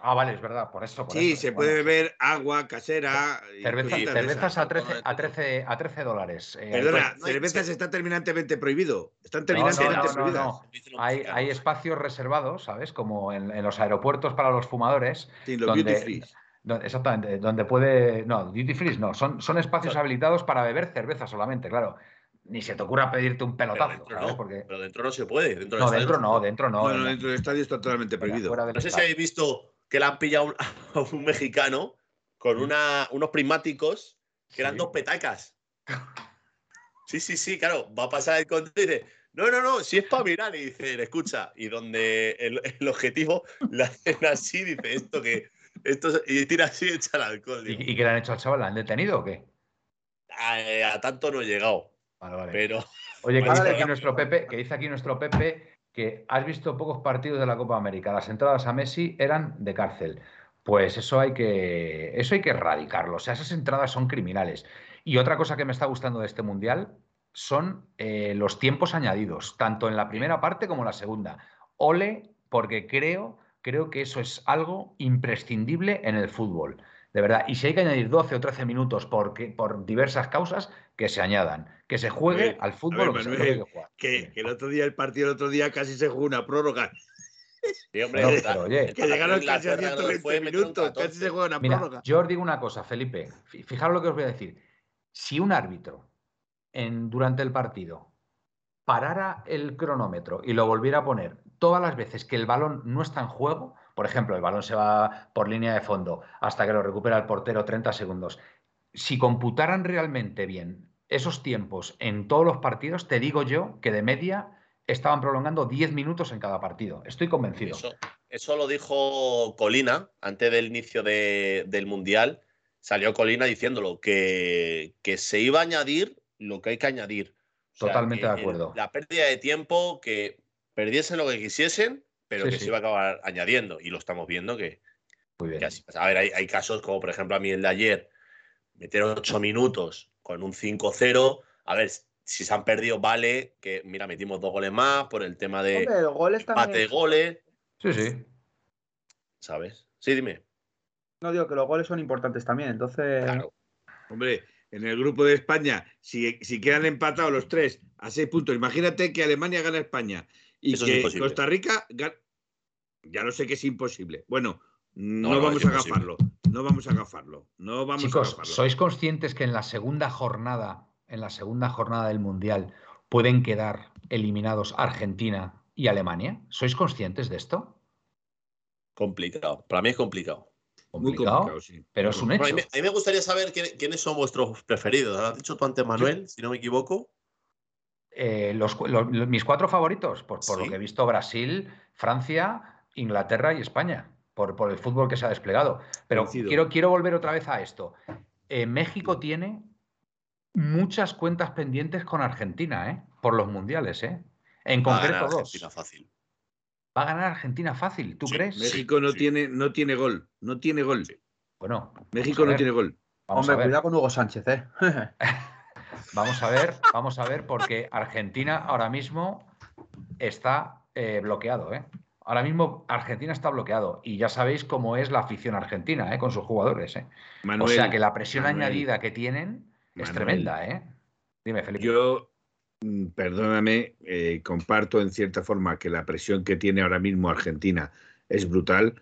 ah, vale, es verdad, por eso. sí, se puede beber agua casera. cervezas a 13, a, 13, a 13 dólares. Eh, Perdona, pues, cervezas está terminantemente prohibido. Están terminantemente no, no, Hay, hay, espacios reservados, ¿sabes? Como en, en, los aeropuertos para los fumadores. Sí, los donde, duty free. exactamente, donde puede. No, duty free no, son, son espacios habilitados para beber cerveza solamente, claro ni se te ocurra pedirte un pelotazo. Pero dentro, no, pero dentro no se puede. Dentro no, dentro no, dentro no. Bueno, dentro del estadio está totalmente prohibido. No sé si habéis visto que le han pillado a un mexicano con una, unos prismáticos que eran dos petacas. Sí, sí, sí, claro. Va a pasar el control y dice, No, no, no, si es para mirar y dice, escucha, y donde el, objetivo la hacen así, dice esto que. Esto, y tira así y echa el alcohol. ¿Y, ¿Y, qué le han hecho al chaval? ¿La han detenido o qué? A, tanto no he llegado. Vale, vale. Pero. Oye, que dice, aquí nuestro Pepe, que dice aquí nuestro Pepe que has visto pocos partidos de la Copa América. Las entradas a Messi eran de cárcel. Pues eso hay que, eso hay que erradicarlo. O sea, esas entradas son criminales. Y otra cosa que me está gustando de este mundial son eh, los tiempos añadidos, tanto en la primera parte como en la segunda. Ole, porque creo, creo que eso es algo imprescindible en el fútbol. De verdad. Y si hay que añadir 12 o 13 minutos porque, por diversas causas, que se añadan. Que se juegue al fútbol que, que, el otro día, el partido el otro día casi se jugó una prórroga. hombre, que llegaron casi a 120 minutos, casi se juega una prórroga. Yo os digo una cosa, Felipe. Fijaros lo que os voy a decir. Si un árbitro en, durante el partido parara el cronómetro y lo volviera a poner todas las veces que el balón no está en juego, por ejemplo, el balón se va por línea de fondo hasta que lo recupera el portero 30 segundos, si computaran realmente bien esos tiempos en todos los partidos, te digo yo que de media estaban prolongando 10 minutos en cada partido. Estoy convencido. Eso, lo dijo Colina antes del inicio del Mundial. Salió Colina diciéndolo, que, que se iba a añadir lo que hay que añadir. Totalmente de acuerdo. La pérdida de tiempo, que perdiesen lo que quisiesen, pero que se iba a acabar añadiendo. Y lo estamos viendo que. Muy bien. A ver, hay, casos como, por ejemplo, a mí el de ayer, meter ocho minutos con un 5-0. A ver, si se han perdido, vale, que mira, metimos dos goles más por el tema de goles de goles. Sí, sí. ¿Sabes? Sí, dime. No digo que los goles son importantes también, entonces. Claro. Hombre, en el grupo de España, si, si quedan empatados los tres a seis puntos, imagínate que Alemania gana España y que Costa Rica ya lo sé que es imposible. Bueno, no, vamos a agafarlo. No vamos a agafarlo. No vamos Chicos, ¿sois conscientes que en la segunda jornada, en la segunda jornada del Mundial, pueden quedar eliminados Argentina y Alemania? ¿Sois conscientes de esto? Complicado. Para mí es complicado. Muy complicado, sí. Pero es un hecho. a, mí, me gustaría saber quiénes son vuestros preferidos. ¿Lo has dicho tú antes, Manuel, si no me equivoco? Eh, mis cuatro favoritos, por, lo que he visto, Brasil, Francia, Inglaterra y España, por, por el fútbol que se ha desplegado. Pero quiero, quiero volver otra vez a esto. Eh, México tiene muchas cuentas pendientes con Argentina, ¿eh? Por los mundiales, ¿eh? En concreto dos. Fácil. Va a ganar Argentina fácil, ¿tú crees? México no, Tiene, no tiene gol, no tiene gol. Bueno. México no tiene gol. Hombre, cuidado con Hugo Sánchez, ¿eh? vamos a ver, vamos a ver, porque Argentina ahora mismo está eh, bloqueado, ¿eh? Ahora mismo Argentina está bloqueado y ya sabéis cómo es la afición argentina, ¿eh? Con sus jugadores, ¿eh? o sea que la presión añadida que tienen es tremenda, ¿eh? Dime, Felipe. Yo, Mm, perdóname, eh, comparto en cierta forma que la presión que tiene ahora mismo Argentina es brutal,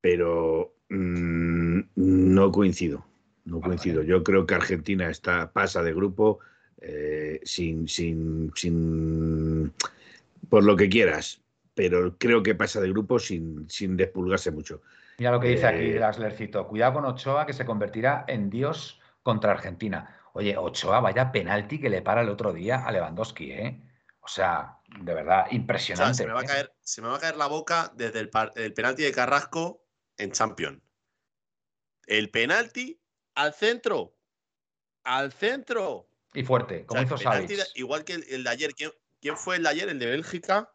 pero mm, no coincido. No coincido. Yo creo que Argentina está, pasa de grupo eh, sin, sin, sin, por lo que quieras, pero creo que pasa de grupo sin, sin despulgarse mucho. Mira lo que dice aquí Laslercito. Cuidado con Ochoa, que se convertirá en Dios contra Argentina. Oye, Ochoa, vaya penalti que le para el otro día a Lewandowski, ¿eh? O sea, de verdad, impresionante. se, me va a ¿eh? caer, se, me va a caer, la boca desde el, penalti de Carrasco en Champions. El penalti al centro. Al centro. Y fuerte, como hizo Igual que el, de ayer. ¿Quién, fue el de ayer? El de Bélgica.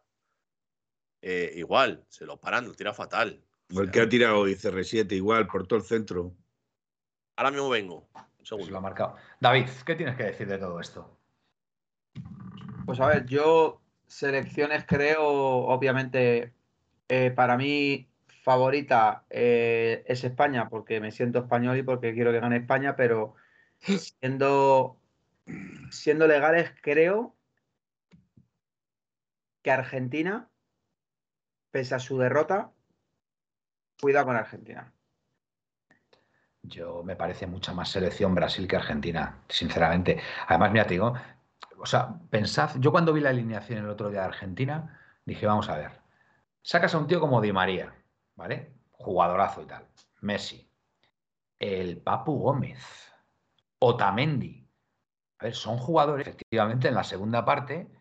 Eh, igual, se lo paran, lo tira fatal. el que ha tirado, dice R7, igual, por todo el centro. Ahora mismo vengo. Pues lo ha marcado. David, ¿qué tienes que decir de todo esto? Pues a ver, yo selecciones creo, obviamente, eh, para mí favorita eh, es España, porque me siento español y porque quiero que gane España, pero siendo, siendo legales, creo que Argentina, pese a su derrota, cuida con Argentina. Yo me parece mucha más selección Brasil que Argentina, sinceramente. Además, mira, te digo, o sea, pensad, yo cuando vi la alineación el otro día de Argentina, dije, vamos a ver, sacas a un tío como Di María, ¿vale? Jugadorazo y tal. Messi. El Papu Gómez. Otamendi. A ver, son jugadores, efectivamente, en la segunda parte,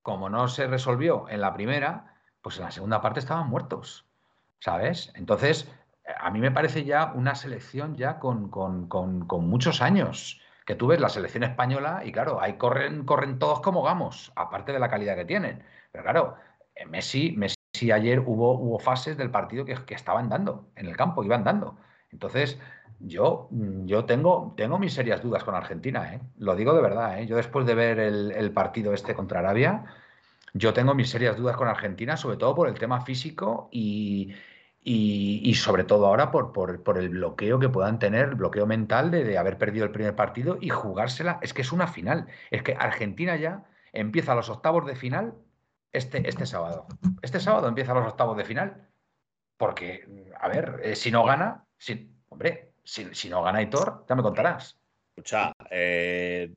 como no se resolvió en la primera, pues en la segunda parte estaban muertos, ¿sabes? Entonces, a mí me parece ya una selección ya con, muchos años. Que tú ves la selección española y claro, ahí corren, corren todos como gamos, aparte de la calidad que tienen. Pero claro, eh, Messi, Messi ayer hubo, hubo fases del partido que, que estaban dando en el campo, iban dando. Entonces, yo, yo tengo, tengo mis serias dudas con Argentina, ¿eh? lo digo de verdad. ¿eh? Yo después de ver el, partido este contra Arabia, yo tengo mis serias dudas con Argentina, sobre todo por el tema físico y, sobre todo ahora por, el bloqueo que puedan tener, el bloqueo mental de, haber perdido el primer partido y jugársela. Es que es una final. Es que Argentina ya empieza los octavos de final este, este sábado. Este sábado empieza los octavos de final. Porque, a ver, eh, si no gana, hombre, si, no gana Hitor, ya me contarás. Escucha, eh,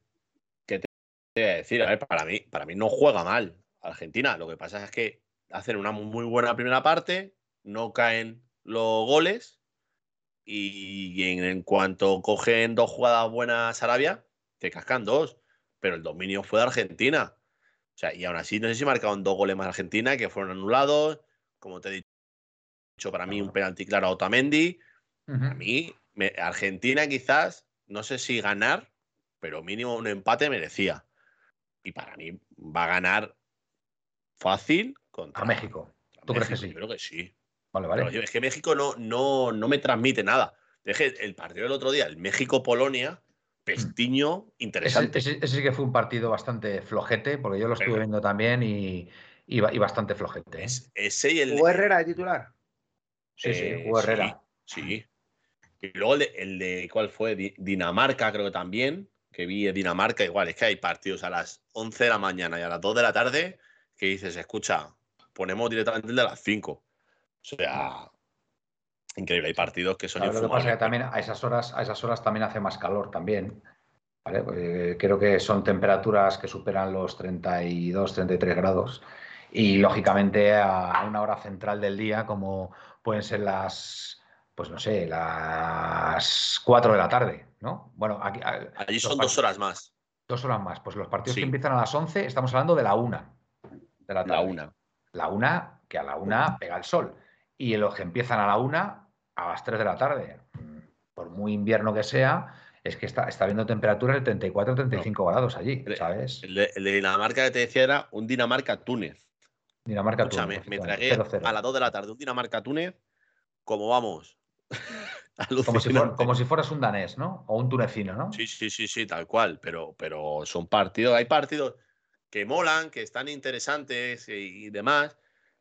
¿qué te voy a decir? A ver, para mí, para mí no juega mal Argentina. Lo que pasa es que hacen una muy buena primera parte, no caen los goles y en, cuanto cogen dos jugadas buenas Arabia, te cascan dos, pero el dominio fue de Argentina. O sea, y aún así no sé si marcaron dos goles más Argentina que fueron anulados, como te he dicho, para mí un penalti claro a Otamendi. A mí, Argentina quizás, no sé si ganar, pero mínimo un empate merecía. Y para mí va a ganar fácil contra México. ¿Tú crees que sí? Creo que sí. Vale, vale. es que México no, no, no me transmite nada. Deje el partido del otro día, el México-Polonia, pestiño, interesante. Ese, sí que fue un partido bastante flojete, porque yo lo estuve viendo también y, y, bastante flojete. ¿eh? ese y el. ¿Jugó Herrera de titular? Sí, sí, eh, jugó Herrera. Sí, Y luego el de, el de, ¿cuál fue? Dinamarca, creo que también, que vi Dinamarca, igual, es que hay partidos a las 11 de la mañana y a las 2 de la tarde que dices, escucha, ponemos directamente el de las 5. O sea, increíble. Hay partidos que son. lo que pasa es que también a esas horas, a esas horas también hace más calor también. ¿vale? creo que son temperaturas que superan los 32, 33 grados. Y lógicamente a una hora central del día, como pueden ser las, pues no sé, las 4 de la tarde, ¿no? Bueno, aquí, allí son dos horas más. Dos horas más. Pues los partidos que empiezan a las 11, estamos hablando de la 1 de la tarde. La 1. La 1, que a la 1 pega el sol y los que empiezan a la una a las 3 de la tarde. Por muy invierno que sea, es que está, está viendo temperaturas de 34 35 grados allí, ¿sabes? El de, Dinamarca que te decía era un Dinamarca-Túnez. Dinamarca-Túnez. Me, tragué a las 2 de la tarde un Dinamarca-Túnez, como vamos. como, si como si, fueras un danés, ¿no? O un tunecino, ¿no? Sí, sí, sí, sí, tal cual. Pero, pero son partidos, hay partidos que molan, que están interesantes y demás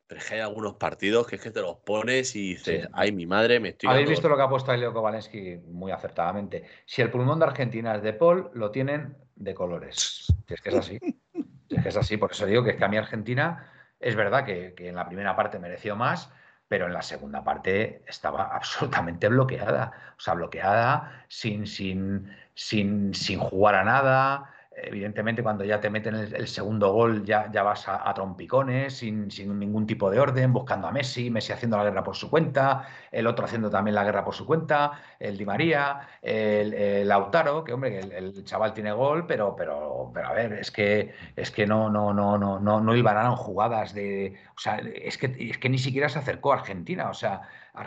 pero es que hay algunos partidos que es que te los pones y dices, ay, mi madre, me estoy. Habéis visto lo que ha puesto Leo muy acertadamente. Si el pulmón de Argentina es de Paul, lo tienen de colores. Si es que es así. Si es que es así. Por eso digo que es que a mí Argentina es verdad que, en la primera parte mereció más, pero en la segunda parte estaba absolutamente bloqueada. O sea, bloqueada, sin, sin, sin, sin jugar a nada evidentemente cuando ya te meten el, segundo gol ya, ya vas a, trompicones, sin, sin, ningún tipo de orden, buscando a Messi, Messi haciendo la guerra por su cuenta, el otro haciendo también la guerra por su cuenta, el Di María, el, Lautaro, que hombre, el, chaval tiene gol, pero, pero, pero a ver, es que, es que no, no, no, no, no, no jugadas de. O sea, es que, es que ni siquiera se acercó a Argentina. O sea,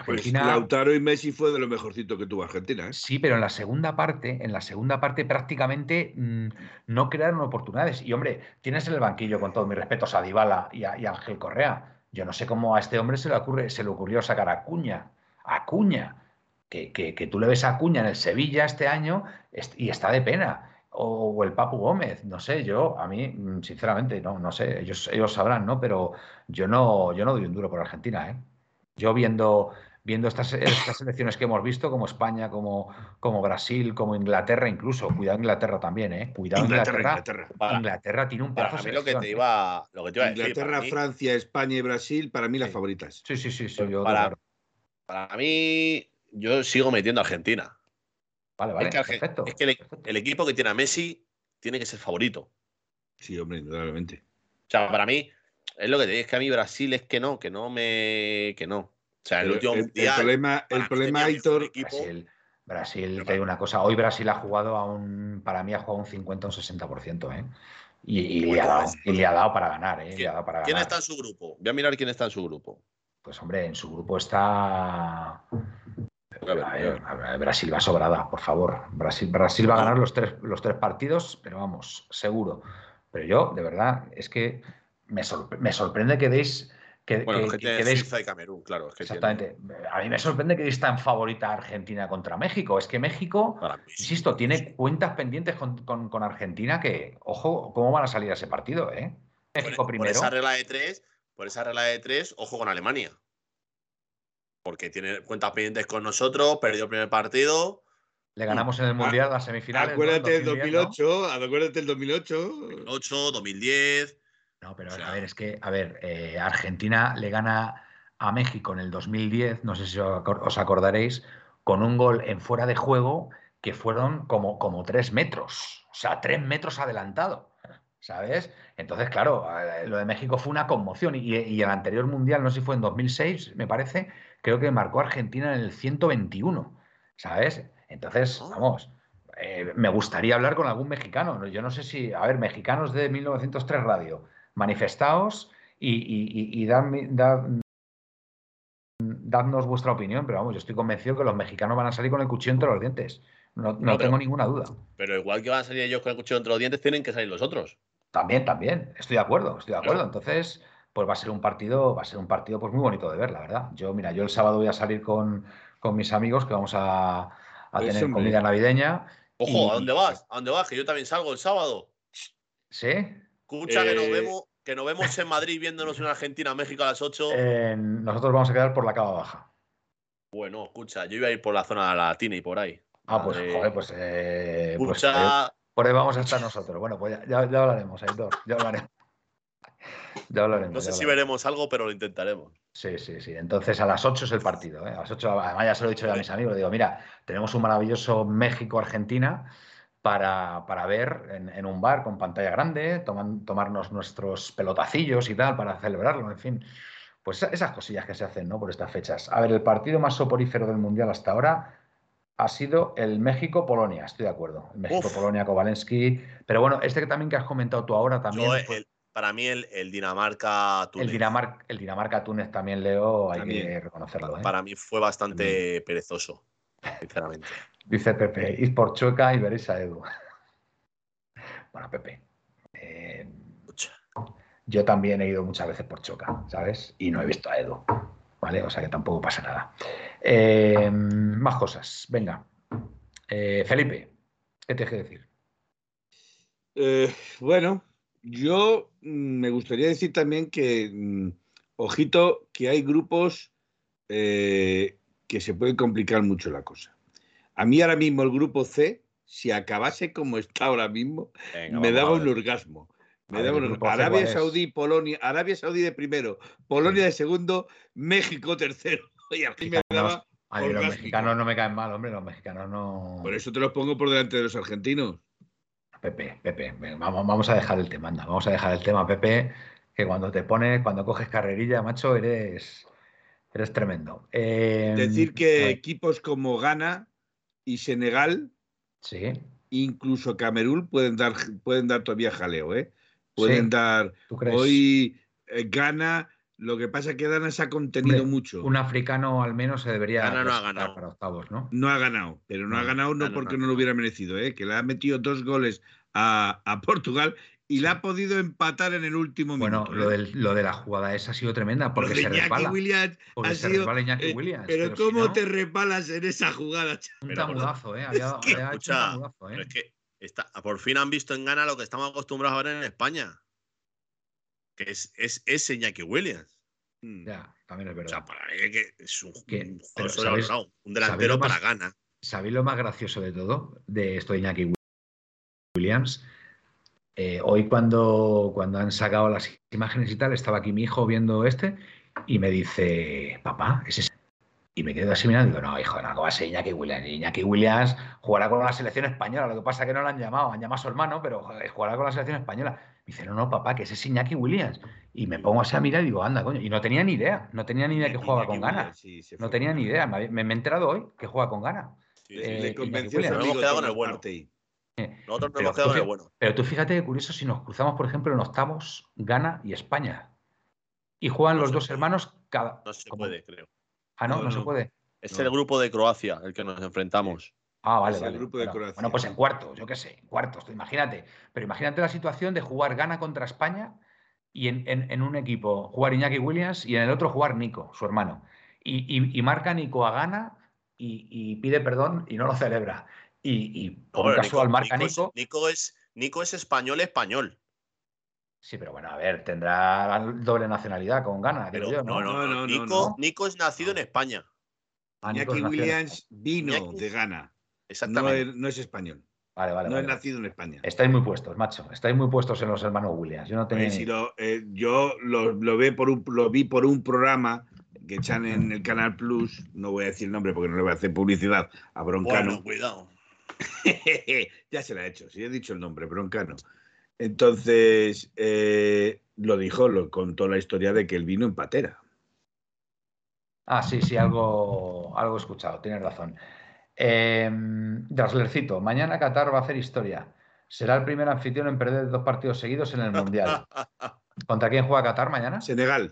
pues. Lautaro y Messi fue de lo mejorcito que tuvo Argentina. ¿eh? Sí, pero en la segunda parte, en la segunda parte prácticamente mm, no crearon oportunidades. Y hombre, tienes en el banquillo, con todos mis respetos, a Dybala y a, Ángel Correa. Yo no sé cómo a este hombre se le ocurre, se le ocurrió sacar a Cuña, a Cuña, que, que, tú le ves a Cuña en el Sevilla este año y está de pena. O, el Papu Gómez, no sé, yo, a mí, mm, sinceramente, no, no sé, ellos, ellos sabrán, ¿no? Pero yo no, yo no doy un duro por Argentina, ¿eh? Yo viendo, viendo estas, estas selecciones que hemos visto, como España, como, como Brasil, como Inglaterra, incluso, cuidado Inglaterra también, ¿eh? Cuidado Inglaterra. Inglaterra, tiene un pedazo de lo que te iba, lo que te iba a Inglaterra, Francia, España y Brasil, para mí las favoritas. Sí, sí, sí. sí para, para mí, yo sigo metiendo a Argentina. Vale, vale. Es que, perfecto, es que el, equipo que tiene a Messi tiene que ser favorito. Sí, hombre, indudablemente. O sea, para mí, es lo que te digo, es que a mí Brasil es que no, que no me. que no. O sea, el último el, El problema, el problema Aitor. Brasil, Brasil te digo una cosa. Hoy Brasil ha jugado a un. Para mí ha jugado un 50 o un 60%, ¿eh? Y, le, ha dado, para ganar, ¿eh? ¿Quién está en su grupo? Voy a mirar quién está en su grupo. Pues hombre, en su grupo está. Brasil va sobrada, por favor. Brasil, Brasil va a ganar los tres, los tres partidos, pero vamos, seguro. Pero yo, de verdad, es que me, sorprende que deis. Que, bueno, que, que, y Camerún, claro. exactamente. A mí me sorprende que deis tan favorita Argentina contra México. Es que México, insisto, tiene cuentas pendientes con, Argentina que, ojo, cómo van a salir a ese partido, ¿eh? México primero. Por esa regla de tres, por esa regla de tres, ojo con Alemania. Porque tiene cuentas pendientes con nosotros, perdió el primer partido. Le ganamos en el Mundial las semifinales. Acuérdate del 2008, acuérdate del 2008. 2008, 2010. No, pero a ver, es que, a ver, eh, Argentina le gana a México en el 2010, no sé si os acordaréis, con un gol en fuera de juego que fueron como, como tres metros, o sea, tres metros adelantado. ¿sabes? Entonces, claro, eh, lo de México fue una conmoción y, el anterior mundial, no sé si fue en 2006, me parece, creo que marcó Argentina en el 121, ¿sabes? Entonces, ah. vamos, eh, me gustaría hablar con algún mexicano. Yo no sé si, a ver, mexicanos de 1903 Radio, manifestaos y, dadnos vuestra opinión, pero vamos, yo estoy convencido que los mexicanos van a salir con el cuchillo entre los dientes. No, tengo ninguna duda. Pero igual que van a salir ellos con el cuchillo entre los dientes, tienen que salir los otros. También, también. Estoy de acuerdo, estoy de acuerdo. Entonces, pues va a ser un partido, va a ser un partido pues muy bonito de ver, la verdad. Yo, mira, yo el sábado voy a salir con, mis amigos que vamos a, tener comida navideña. Ojo, ¿a dónde vas? ¿A dónde vas? Que yo también salgo el sábado. ¿Sí? Escucha que nos eh, vemos, que nos vemos en Madrid viéndonos en Argentina, México a las 8. nosotros vamos a quedar por la cava baja. Bueno, escucha, yo iba a ir por la zona latina y por ahí. Ah, pues, joder, pues, eh, pues eh, por ahí vamos a estar nosotros. Bueno, pues ya, hablaremos, Aitor, ya hablaremos. Ya hablaremos. No sé si veremos algo, pero lo intentaremos. Sí, sí, sí. Entonces a las 8 es el partido. ¿eh? A las 8, además ya se lo he dicho ya a mis amigos. Digo, mira, tenemos un maravilloso México-Argentina para, para, ver en, un bar con pantalla grande, tomarnos nuestros pelotacillos y tal para celebrarlo. En fin, pues esas cosillas que se hacen ¿no? por estas fechas. A ver, el partido más soporífero del Mundial hasta ahora ha sido el México-Polonia, estoy de acuerdo. El México-Polonia, Kovalensky. Pero bueno, este que también que has comentado tú ahora también. para mí el, Dinamarca-Túnez. El, Dinamarca, el Dinamarca-Túnez también, Leo, hay que reconocerlo. ¿eh? Para mí fue bastante perezoso, sinceramente. Dice Pepe, ir por Chueca y veréis a Edu. Bueno, Pepe. Eh, yo también he ido muchas veces por Choca, ¿sabes? Y no he visto a Edu. ¿vale? O sea que tampoco pasa nada. Eh, más cosas, venga. Eh, Felipe, ¿qué te que decir? Eh, bueno, yo mm, me gustaría decir también que, mm, ojito, que hay grupos que se puede complicar mucho la cosa. A mí ahora mismo el grupo C, si acabase como está ahora mismo, me daba un orgasmo. Arabia Saudí, Polonia, Arabia Saudí de primero, Polonia de segundo, México tercero. Oye, aquí me daba los mexicanos no me caen mal, hombre, los mexicanos no. Por eso te los pongo por delante de los argentinos. Pepe, Pepe, vamos, vamos a dejar el tema, anda, vamos a dejar el tema, Pepe, que cuando te pones, cuando coges carrerilla, macho, eres, eres tremendo. Em, Decir que equipos como Ghana y Senegal, sí. incluso Camerún, pueden dar, pueden dar todavía jaleo, ¿eh? pueden dar. Hoy eh, gana. Lo que pasa es que Dana se ha contenido mucho. Un africano al menos se debería Gana no ha ganado. para octavos, ¿no? No ha ganado, pero no, ha ganado no porque no, lo hubiera merecido, ¿eh? que le ha metido dos goles a, Portugal y le ha podido empatar en el último minuto. Bueno, lo, ¿eh? lo, de la jugada esa ha sido tremenda porque se resbala. Williams ha sido, eh, Williams, pero, ¿cómo te repalas en esa jugada? Un tamudazo, ¿eh? Había, hecho un tamudazo, ¿eh? es que por fin han visto en gana lo que estamos acostumbrados a ver en España. Que es, es ese Iñaki Williams. Hmm. Ya, también es verdad. O sea, para mí es un, un, delantero para gana. ¿Sabéis lo más gracioso de todo? De esto de Iñaki Williams. Eh, hoy cuando, cuando han sacado las imágenes y tal, estaba aquí mi hijo viendo este y me dice, papá, ese y me quedo así mirando y digo, no, hijo, no, ¿cómo va a ser Iñaki Williams? Iñaki Williams jugará con la selección española. Lo que pasa es que no lo han llamado, han llamado a su hermano, pero jugará con la selección española. Me dice, no, no, papá, que ese es Iñaki Williams. Y me pongo así a mirar y digo, anda, coño. Y no tenía ni idea, no tenía ni idea que jugaba con ganas. no tenía ni idea. Me, he enterado hoy que juega con ganas. Sí, eh, le convenció hemos quedado con el bueno. Nosotros nos hemos quedado en bueno. Pero tú fíjate que curioso si nos cruzamos, por ejemplo, en octavos, Ghana y España. Y juegan los dos hermanos cada. No se puede, creo. Ah, no, no, se puede. Es el grupo de Croacia el que nos enfrentamos. Ah, vale, Es el grupo de bueno, Croacia. bueno, pues en cuartos, yo qué sé, en cuartos, imagínate. Pero imagínate la situación de jugar Ghana contra España y en, en- en un equipo jugar Iñaki Williams y en el otro jugar Nico, su hermano. Y, y- y marca Nico a Ghana y, y pide perdón y no lo celebra. Y, y por casual marca Nico es- Nico. Nico es, Nico es español español. Sí, pero bueno, a ver, tendrá la doble nacionalidad con Ghana, Pero yo, no, ¿no? no, No, no, no, Nico, no. Nico es nacido en España. Ah, Iñaki. Williams vino Iñaki- de Ghana. No Exactamente. es, no es español. Vale, vale, no vale. es nacido en España. Estáis muy puestos, macho. Estáis muy puestos en los hermanos Williams. Yo no tenía. Eh, si lo- eh, yo lo, lo ve por un, lo vi por un programa que echan en el Canal Plus. No voy a decir el nombre porque no le voy a hacer publicidad a Broncano. Bueno, cuidado. ya se la he hecho, sí he dicho el nombre, Broncano. Entonces, eh, lo dijo, lo contó la historia de que él vino en patera. Ah, sí, sí, algo, algo escuchado, tienes razón. Eh, Draslercito, mañana Qatar va a hacer historia. Será el primer anfitrión en perder dos partidos seguidos en el Mundial. ¿Contra quién juega Qatar mañana? Senegal.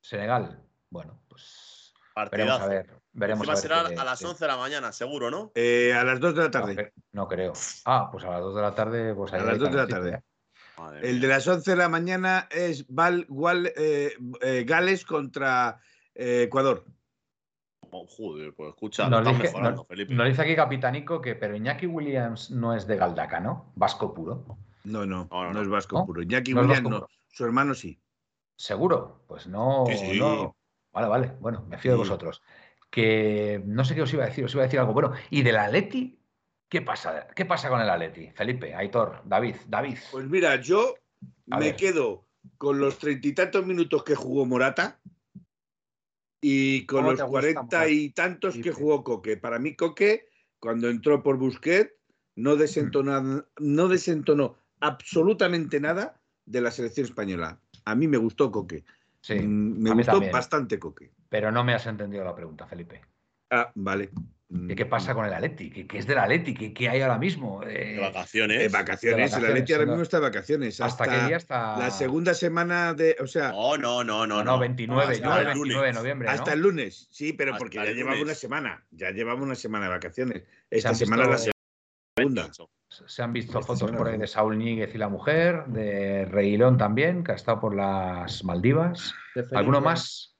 Senegal. Bueno, pues Partidazo. veremos a ver. Veremos Encima a ver será qué- a las sí. 11 de la mañana, seguro, ¿no? eh, a las 2 de la No, tarde. cre- no creo. Ah, pues a las 2 de la tarde. Pues ahí A las hay dos de la tarde. ¿eh? El de las 11 de la mañana es Val, eh, eh, Gales contra eh, Ecuador. Oh, joder, pues escucha, Nos dice, mejorando, nos- Felipe. nos dice aquí Capitanico que, pero Iñaki Williams no es de Galdaca, ¿no? Vasco puro. No, no, No, no, no, no. es vasco ¿No? puro. Iñaki No Williams vasco no. puro. Su hermano sí. ¿Seguro? Pues no, Sí, sí. no. Vale, vale. Bueno, me fío de Sí. vosotros. Que no sé qué os iba a decir, os iba a decir algo. Bueno, ¿y del Atleti? ¿Qué pasa? ¿Qué pasa con el Atleti? Felipe, Aitor, David, David. Pues mira, yo A me ver. quedo con los treinta y tantos minutos que jugó Morata y con ¿Cómo los cuarenta y tantos que jugó Coque. Para mí, Coque, cuando entró por Busquets, no desentonó, no desentonó absolutamente nada de la selección española. A mí me gustó Coque. Sí, Mm, me gustó también. bastante Coque. pero no me has entendido la pregunta, Felipe. Ah, vale. ¿Qué, qué pasa con el Atleti? ¿Qué, qué es del Atleti? ¿Qué, qué hay ahora mismo? Eh, De vacaciones. Eh, vacaciones, De el vacaciones, Atleti ahora mismo está de vacaciones. ¿Hasta, Hasta, qué día está? la segunda semana de. O sea, No, no, no, no. No, no, 29, Hasta el el 29 de lunes. noviembre. ¿no? Hasta el lunes, sí, pero Hasta porque el ya llevamos una semana, ya llevamos una semana de vacaciones. Esta semana la visto- segunda. Se han visto fotos por ahí de Saúl Níguez y la mujer, de Reguilón también, que ha estado por las Maldivas. ¿Alguno más?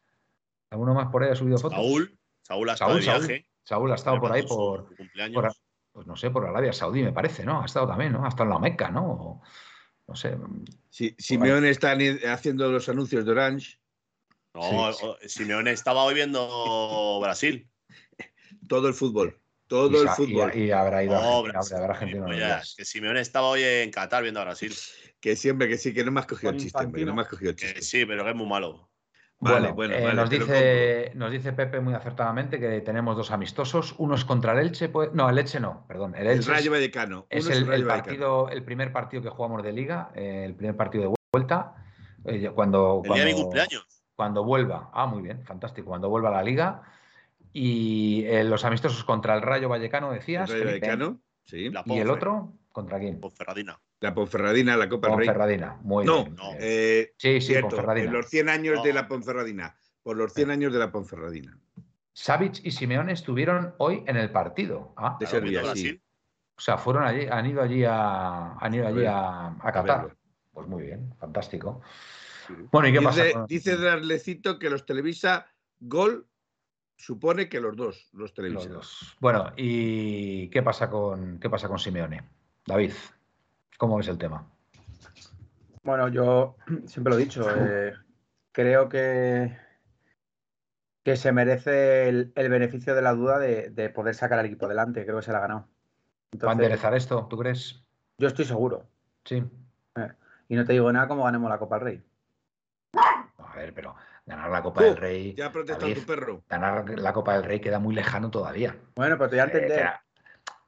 ¿Alguno más por ahí ha subido fotos? Saúl, Saúl ha estado Saúl, de Saúl. viaje. Saúl ha estado por ahí celebrando por, pues no sé, por Arabia Saudí, me parece, ¿no? Ha estado también, ¿no? Ha estado en la Meca, ¿no? O- No sé. Sí, Simeone está haciendo los anuncios de Orange, No, Sí, sí. o- Simeone estaba hoy viendo Brasil. todo el fútbol, todo y, el y- fútbol. y habrá ido a No, Argentina, Brasil, habrá Argentina gilipollas, días. que Simeone estaba hoy en Qatar viendo a Brasil. Que siempre que sí, que no me has cogido el chiste, hombre, que no me has cogido el Que chiste. sí, pero que es muy malo. Vale, Bueno, bueno, eh, vale, nos, dice, nos dice Pepe muy acertadamente que tenemos dos amistosos. Uno es contra el Elche. pues- no, el Elche no, perdón. El Rayo Vallecano. es el, partido, el primer partido que jugamos de liga, eh, el primer partido de vuelta. eh, cuando, El día de mi cuando- cumpleaños. cuando vuelva. Ah, muy bien, fantástico. Cuando vuelva a la liga. Y eh, los amistosos contra el Rayo Vallecano, El decías. Rayo Felipe. Vallecano, sí. La ¿Y el otro? ¿Contra quién? Ponferradina. La Ponferradina, la Copa del Rey. Ponferradina. Muy No, bien. no. Eh, sí, sí, cierto, Ponferradina. en los 100 años de la Ponferradina. Por los 100 años de la Ponferradina. Savic y Simeone estuvieron hoy en el partido. Ah, De Serbia, sí. O sea, fueron allí, han ido allí a, han ido allí a, a Qatar. Pues muy bien, fantástico. Sí. Bueno, ¿y qué pasa? Dice, con- dice Draslecito que los Televisa Gol supone que los dos, los los Televisa. dos? Bueno, ¿y qué pasa con qué pasa con Simeone? David, ¿cómo ves el tema? Bueno, yo siempre lo he dicho, eh, creo que, que se merece el, el beneficio de la duda de, de poder sacar al equipo adelante, creo que se la ha ganado. ¿Va a enderezar esto, tú crees? yo estoy seguro. Sí. Y no te digo nada como ganemos la Copa del Rey. A ver, pero ganar la Copa Uh, del Rey. Ya ha protestado David, tu perro. ganar la Copa del Rey queda muy lejano todavía. Bueno, pero te voy a Eh, entender.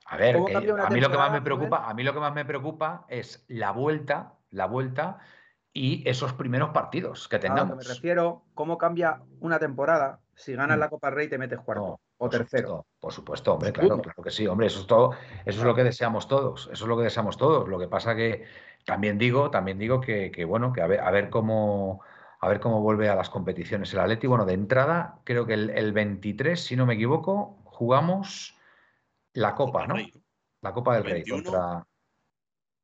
a ver, ¿Cómo que cambia una a mí lo que más me preocupa, a mí lo que más me preocupa es la vuelta, la vuelta y esos primeros partidos que A lo que tengamos. me refiero, ¿cómo cambia una temporada si ganas Mm. la Copa del Rey y te metes cuarto No, o por tercero? supuesto. Por supuesto, hombre, claro, claro que sí, hombre, eso es todo, eso es lo que deseamos todos, eso es lo que deseamos todos. Lo que pasa que también digo, también digo que, bueno, que a ver, a ver cómo a ver cómo vuelve a las competiciones el Atleti. Bueno, de entrada, creo que el, 23, si no me equivoco, jugamos la Copa, ¿no? La Copa del Rey contra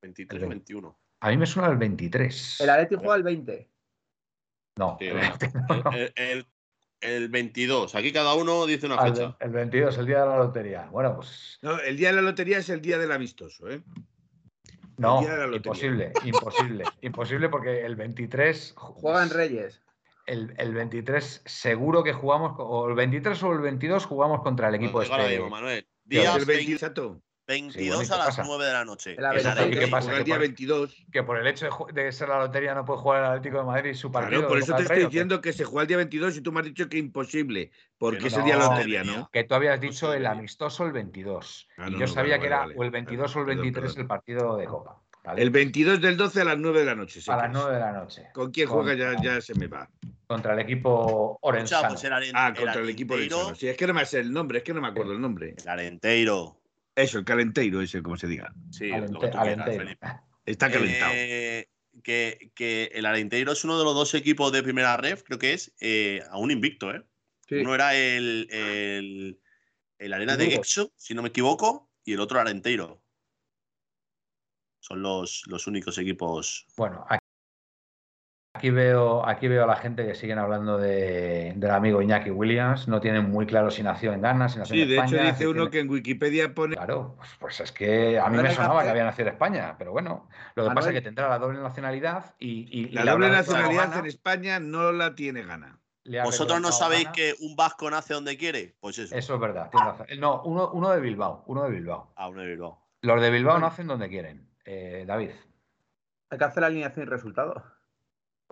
23, 21. A mí me suena el 23. El Atleti juega el 20. No, el, el, 22. Aquí cada uno dice una fecha. El 22, el día de la lotería. Bueno, pues. No, el día de la lotería es el día del amistoso, ¿eh? No, imposible, imposible, imposible porque el 23... Juegan Reyes. El, el, 23 seguro que jugamos, o el 23 o el 22 jugamos contra el equipo este. Manuel. Días el 20, 22 a las 9 de la noche. ¿Qué pasa? el día 22. Que por el hecho de, ser la lotería no puede jugar el Atlético de Madrid su partido. Claro, por eso te estoy diciendo que se juega el día 22 y tú me has dicho que imposible, porque es el día de la lotería, ¿no? Que tú habías dicho el amistoso el 22. Ah, y yo sabía que era o el 22 o el 23 el partido de Copa. El 22 del 12 a las 9 de la noche. A las 9 de la noche. ¿Con quién juega? Ya, ya se me va. Contra el equipo Orensano. Pues ah, contra el, equipo Orensano. Sí, es que no me sé el nombre, es que no me acuerdo el nombre. El Arenteiro. Eso, el calenteiro, ese, como se diga. Sí, lo que tú quieras, Está calentado. Eh, que, el Alenteiro es uno de los dos equipos de primera ref, creo que es eh, aún invicto, ¿eh? Uno era el, el, Arena de Gexo, si no me equivoco, y el otro Alenteiro. Son los, los únicos equipos. Bueno, Aquí veo, aquí veo a la gente que siguen hablando de, del amigo Iñaki Williams. No tienen muy claro si nació en Ghana, si nació sí, en España. Sí, de hecho dice uno que en Wikipedia pone. Claro, pues, pues es que a mí me sonaba que había nacido en España, pero bueno, lo que pasa es que tendrá la doble nacionalidad y. la doble nacionalidad en España no la tiene Ghana. ¿Vosotros no sabéis que un vasco nace donde quiere? Pues eso. Eso es verdad, No, uno, uno de Bilbao, uno de Bilbao. Ah, uno de Bilbao. Los de Bilbao nacen donde quieren. Eh, David. Hay que hacer la alineación y resultados.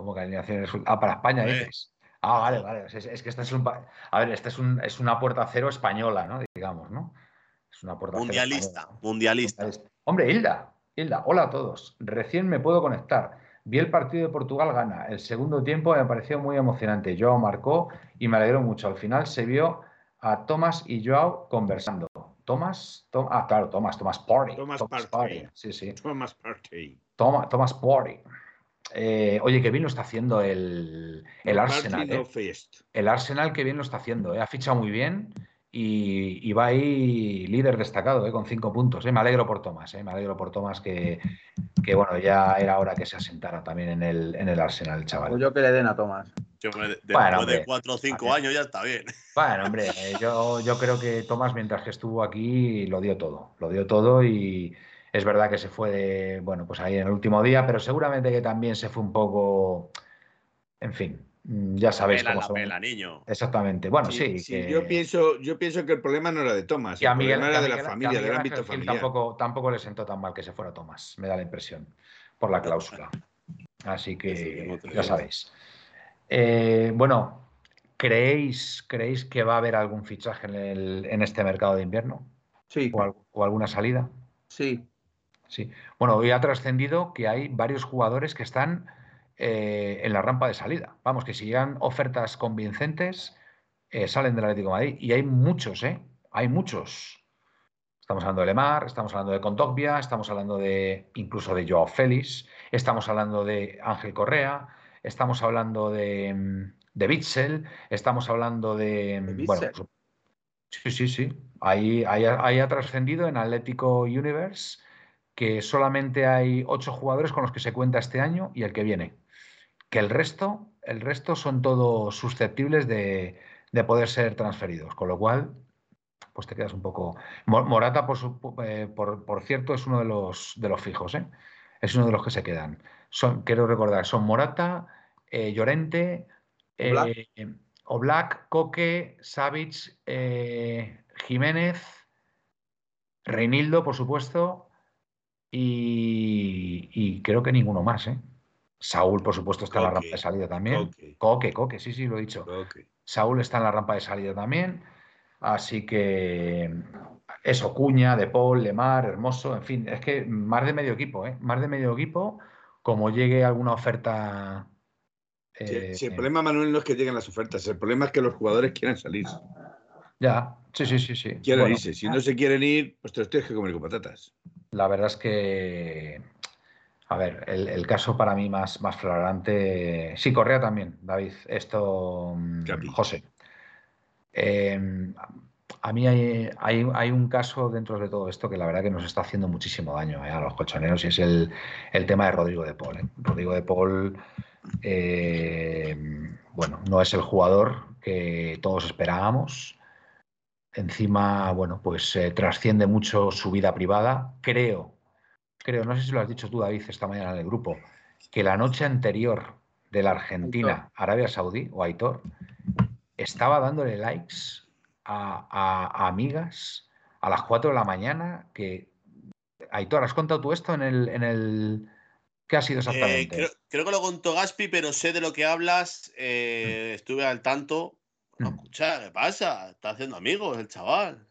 ¿Cómo que Ah, para España dices. Ah, vale, vale. Es, que esta es un. A ver, esta es, un, es una puerta cero española, ¿no? Digamos, ¿no? Es una puerta mundialista, mundialista. Hombre, Hilda, Hilda, hola a todos. Recién me puedo conectar. Vi el partido de Portugal gana. El segundo tiempo me pareció muy emocionante. Joao marcó y me alegró mucho. Al final se vio a Tomás y Joao conversando. Tomás, ah, claro, Tomás, Tomás Party. Tomás Party. Sí, sí. Tomás Party. Tomás Party. Eh, oye, qué bien lo está haciendo el, Arsenal. ¿eh? El Arsenal, qué bien lo está haciendo. ¿eh? Ha fichado muy bien y, va ahí líder destacado, con cinco puntos. Me alegro por Tomás, me alegro por Tomás que, bueno, ya era hora que se asentara también en el, en el Arsenal, chaval. Pues yo que le den a Tomás. después de cuatro o cinco años ya está bien. Bueno, hombre, yo, yo creo que Tomás, mientras que estuvo aquí, lo dio todo. Lo dio todo y es verdad que se fue de, bueno, pues ahí en el último día, pero seguramente que también se fue un poco, en fin, mm, ya sabéis cómo son. niño. Exactamente. Bueno, sí. yo, pienso, yo pienso que el problema no era de Tomás, el problema era de la familia, del ámbito familiar. Tampoco, tampoco le sentó tan mal que se fuera Tomás, me da la impresión, por la cláusula. Así que ya sabéis. Eh, bueno, ¿creéis, ¿creéis que va a haber algún fichaje en, en este mercado de invierno? Sí. o alguna salida? Sí, Sí. Bueno, hoy ha trascendido que hay varios jugadores que están eh, en la rampa de salida. Vamos, que si llegan ofertas convincentes, eh, salen del Atlético de Madrid. Y hay muchos, ¿eh? Hay muchos. Estamos hablando de Lemar, estamos hablando de Contogbia, estamos hablando de incluso de Joao Félix, estamos hablando de Ángel Correa, estamos hablando de, mm, de Bitzel, estamos hablando de. Mm, bueno, sí, sí, sí. Ahí, ahí ha trascendido en Atlético Universe que solamente hay ocho jugadores con los que se cuenta este año y el que viene. Que el resto, el resto son todos susceptibles de, poder ser transferidos. Con lo cual, pues te quedas un poco. Morata, eh, por, por, cierto, es uno de los, de los fijos, ¿eh? Es uno de los que se quedan. Son, quiero recordar, son Morata, eh, Llorente, Oblak, Coque, Savic, Jiménez, Reinildo, por supuesto, y, creo que ninguno más, ¿eh? Saúl, por supuesto, está en la rampa de salida también. Coque. Coque, sí, sí, lo he dicho. Saúl está en la rampa de salida también. Así que eso, Cuña, De Paul, Lemar, Hermoso, en fin, es que más de medio equipo, ¿eh? Más de medio equipo, como llegue alguna oferta. Eh, el problema, Manuel, no es que lleguen las ofertas, el problema es que los jugadores quieran salir. Ya, Sí, sí, sí, sí. Quiero irse. Si no se quieren ir, pues te los tienes que comer con patatas. La verdad es que, a ver, el, caso para mí más, más flagrante. Sí, Correa también, David. Esto, mm, José. Em, a mí hay, hay, un caso dentro de todo esto que la verdad que nos está haciendo muchísimo daño eh, a los colchoneros y es el, tema de Rodrigo de Paul. Eh. Rodrigo de Paul, eh, bueno, no es el jugador que todos esperábamos. Encima, bueno, pues trasciende mucho su vida privada. Creo, creo, no sé si lo has dicho tú, David, esta mañana en el grupo, que la noche anterior de la Argentina, Arabia Saudí o Aitor, estaba dándole likes a, amigas a las 4 de la mañana que... Aitor, ¿has contado tú esto en el... En el... ¿Qué ha sido eh, exactamente? creo, que lo contó Gaspi, pero sé de lo que hablas. Eh, estuve al tanto. No, mm. escucha, ¿qué pasa? Está haciendo amigos el chaval.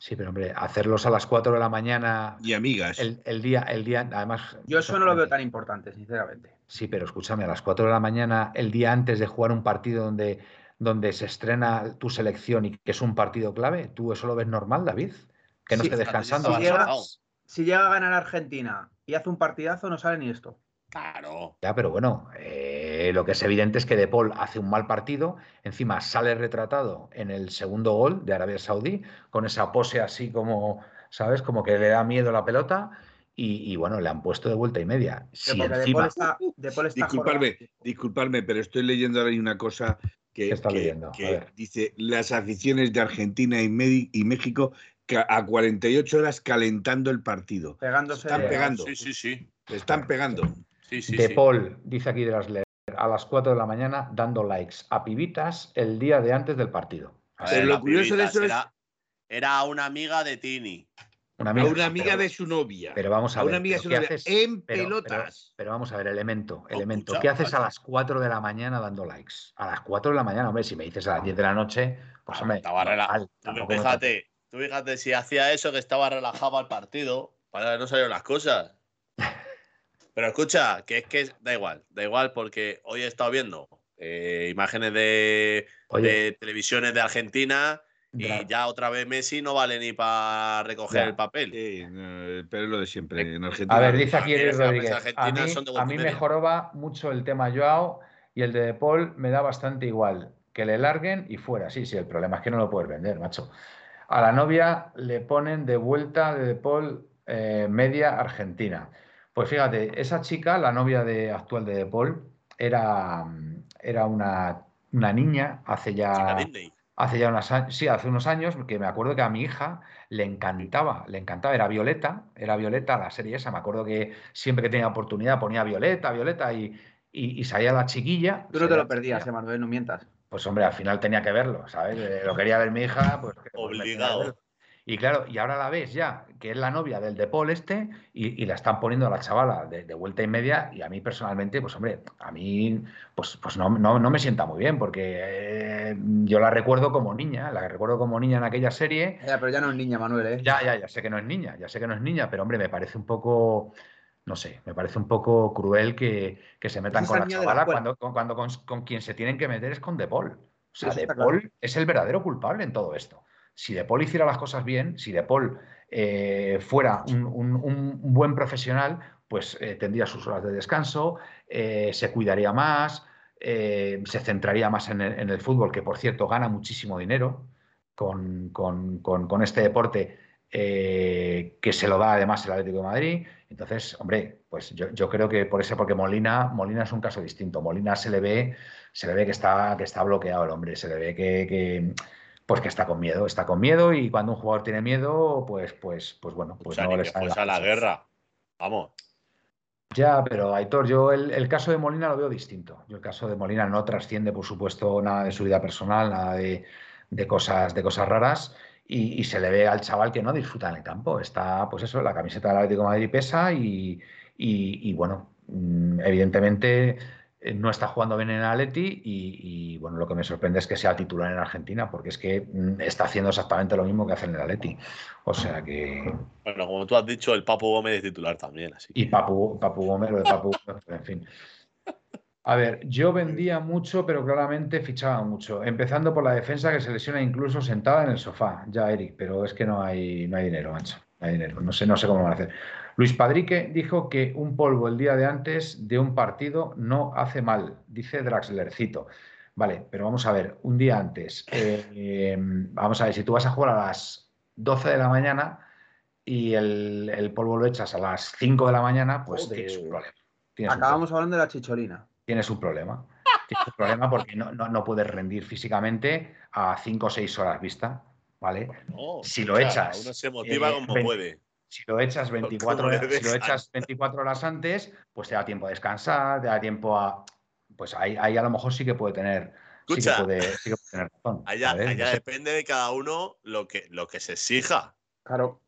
Sí, pero hombre, hacerlos a las 4 de la mañana. Y amigas. El, día, el día, además. Yo eso no lo veo tan importante, sinceramente. Sí, pero escúchame, a las 4 de la mañana, el día antes de jugar un partido donde donde se estrena tu selección y que es un partido clave, ¿tú eso lo ves normal, David? Que no esté descansando. Si llega, a ganar Argentina y hace un partidazo, no sale ni esto. Claro. Ya, pero bueno, eh, lo que es evidente es que De Paul hace un mal partido, encima sale retratado en el segundo gol de Arabia Saudí, con esa pose así como, ¿sabes? Como que le da miedo la pelota. Y, bueno, le han puesto de vuelta y media. Si encima... disculparme, pero estoy leyendo ahora una cosa que, está leyendo? dice las aficiones de Argentina y, y México a 48 horas calentando el partido. Pegándose. Están pegando. Sí, sí, sí. están pegando. de Paul, dice aquí de las a las 4 de la mañana dando likes a pibitas el día de antes del partido. Pero lo curioso de eso es... Era una amiga de Tini. Una amiga, de su novia. Pero vamos a, ver. Una amiga de su novia en pelotas. Pero, vamos a ver, elemento, elemento. ¿Qué haces a las 4 de la mañana dando likes? A las 4 de la mañana, hombre, si me dices a las 10 de la noche, pues hombre. Estaba relajado. Tú fíjate, tú fíjate si hacía eso que estaba relajado al partido, para que no salieron las cosas. Pero escucha, que es que da igual, da igual porque hoy he estado viendo eh, imágenes de, de televisiones de Argentina y ya otra vez Messi no vale ni para recoger el papel. Sí, pero es lo de siempre. En Argentina. A ver, dice aquí Rodríguez. A mí, a mí me joroba mucho el tema Joao y el de Paul me da bastante igual. Que le larguen y fuera. Sí, sí, el problema es que no lo puedes vender, macho. A la novia le ponen de vuelta de, de Paul eh, media argentina. Pues fíjate, esa chica, la novia de, actual de De Paul, era, era una, una niña hace ya. Hace ya sí, hace unos años, que me acuerdo que a mi hija le encantaba, le encantaba, era Violeta, era Violeta la serie esa, me acuerdo que siempre que tenía oportunidad ponía Violeta, Violeta y, y, salía la chiquilla. Tú no te lo perdías, Emanuel, no mientas. Pues hombre, al final tenía que verlo, ¿sabes? Eh, lo quería ver mi hija, pues... Obligado. Y claro, y ahora la ves ya, que es la novia del de Paul este, y, la están poniendo a la chavala de, vuelta y media, y a mí personalmente, pues hombre, a mí pues, pues no, no, me sienta muy bien, porque eh, yo la recuerdo como niña, la recuerdo como niña en aquella serie. Ya, pero ya no es niña, Manuel, ¿eh? Ya, ya, ya sé que no es niña, ya sé que no es niña, pero hombre, me parece un poco, no sé, me parece un poco cruel que, se metan con la chavala cuando, cuando con, quien se tienen que meter es con De Paul. O sea, De Paul es el verdadero culpable en todo esto si De Paul hiciera las cosas bien, si De Paul eh, fuera un, buen profesional, pues eh, tendría sus horas de descanso, eh, se cuidaría más, se centraría más en el, fútbol, que por cierto gana muchísimo dinero con, este deporte que se lo da además el Atlético de Madrid. Entonces, hombre, pues yo, creo que por eso, porque Molina, Molina es un caso distinto. Molina se le ve, se le ve que está, que está bloqueado el hombre, se le ve que pues que está con miedo, está con miedo y cuando un jugador tiene miedo, pues, pues, pues bueno, pues, no le sale. a la guerra. Vamos. Ya, pero Aitor, yo el, caso de Molina lo veo distinto. Yo el caso de Molina no trasciende, por supuesto, nada de su vida personal, nada de, cosas, de cosas raras. Y, se le ve al chaval que no disfruta en el campo. Está, pues eso, la camiseta del Atlético de Madrid pesa y, y bueno, mm, evidentemente no está jugando bien en Atleti y, bueno, lo que me sorprende es que sea titular en Argentina, porque es que mm, está haciendo exactamente lo mismo que hace en el Atleti. O sea que. Bueno, como tú has dicho, el Papu Gómez es titular también. Así Y Papu, Papu Gómez, lo de Papu, en fin. A ver, yo vendía mucho, pero claramente fichaba mucho. Empezando por la defensa que se lesiona incluso sentada en el sofá. Ya, Eric, pero es que no hay, no hay dinero, macho. No hay dinero. No sé, no sé cómo van a hacer. Luis Padrique dijo que un polvo el día de antes de un partido no hace mal, dice Draxlercito. Vale, pero vamos a ver, un día antes. Eh, vamos a ver, si tú vas a jugar a las 12 de la mañana y el, polvo lo echas a las 5 de la mañana, pues tienes un problema. Acabamos hablando de la chicholina tienes un problema. Tienes un problema porque no, puedes rendir físicamente a 5 o 6 horas vista, ¿vale? si lo echas. Uno se motiva eh, como puede. Si lo echas 24 horas, si lo echas 24 horas antes, pues te da tiempo a descansar, te da tiempo a. Pues ahí, ahí a lo mejor sí que puede tener. Escucha, sí que puede, sí que puede tener razón. Allá, depende de cada uno lo que, lo que se exija. Claro.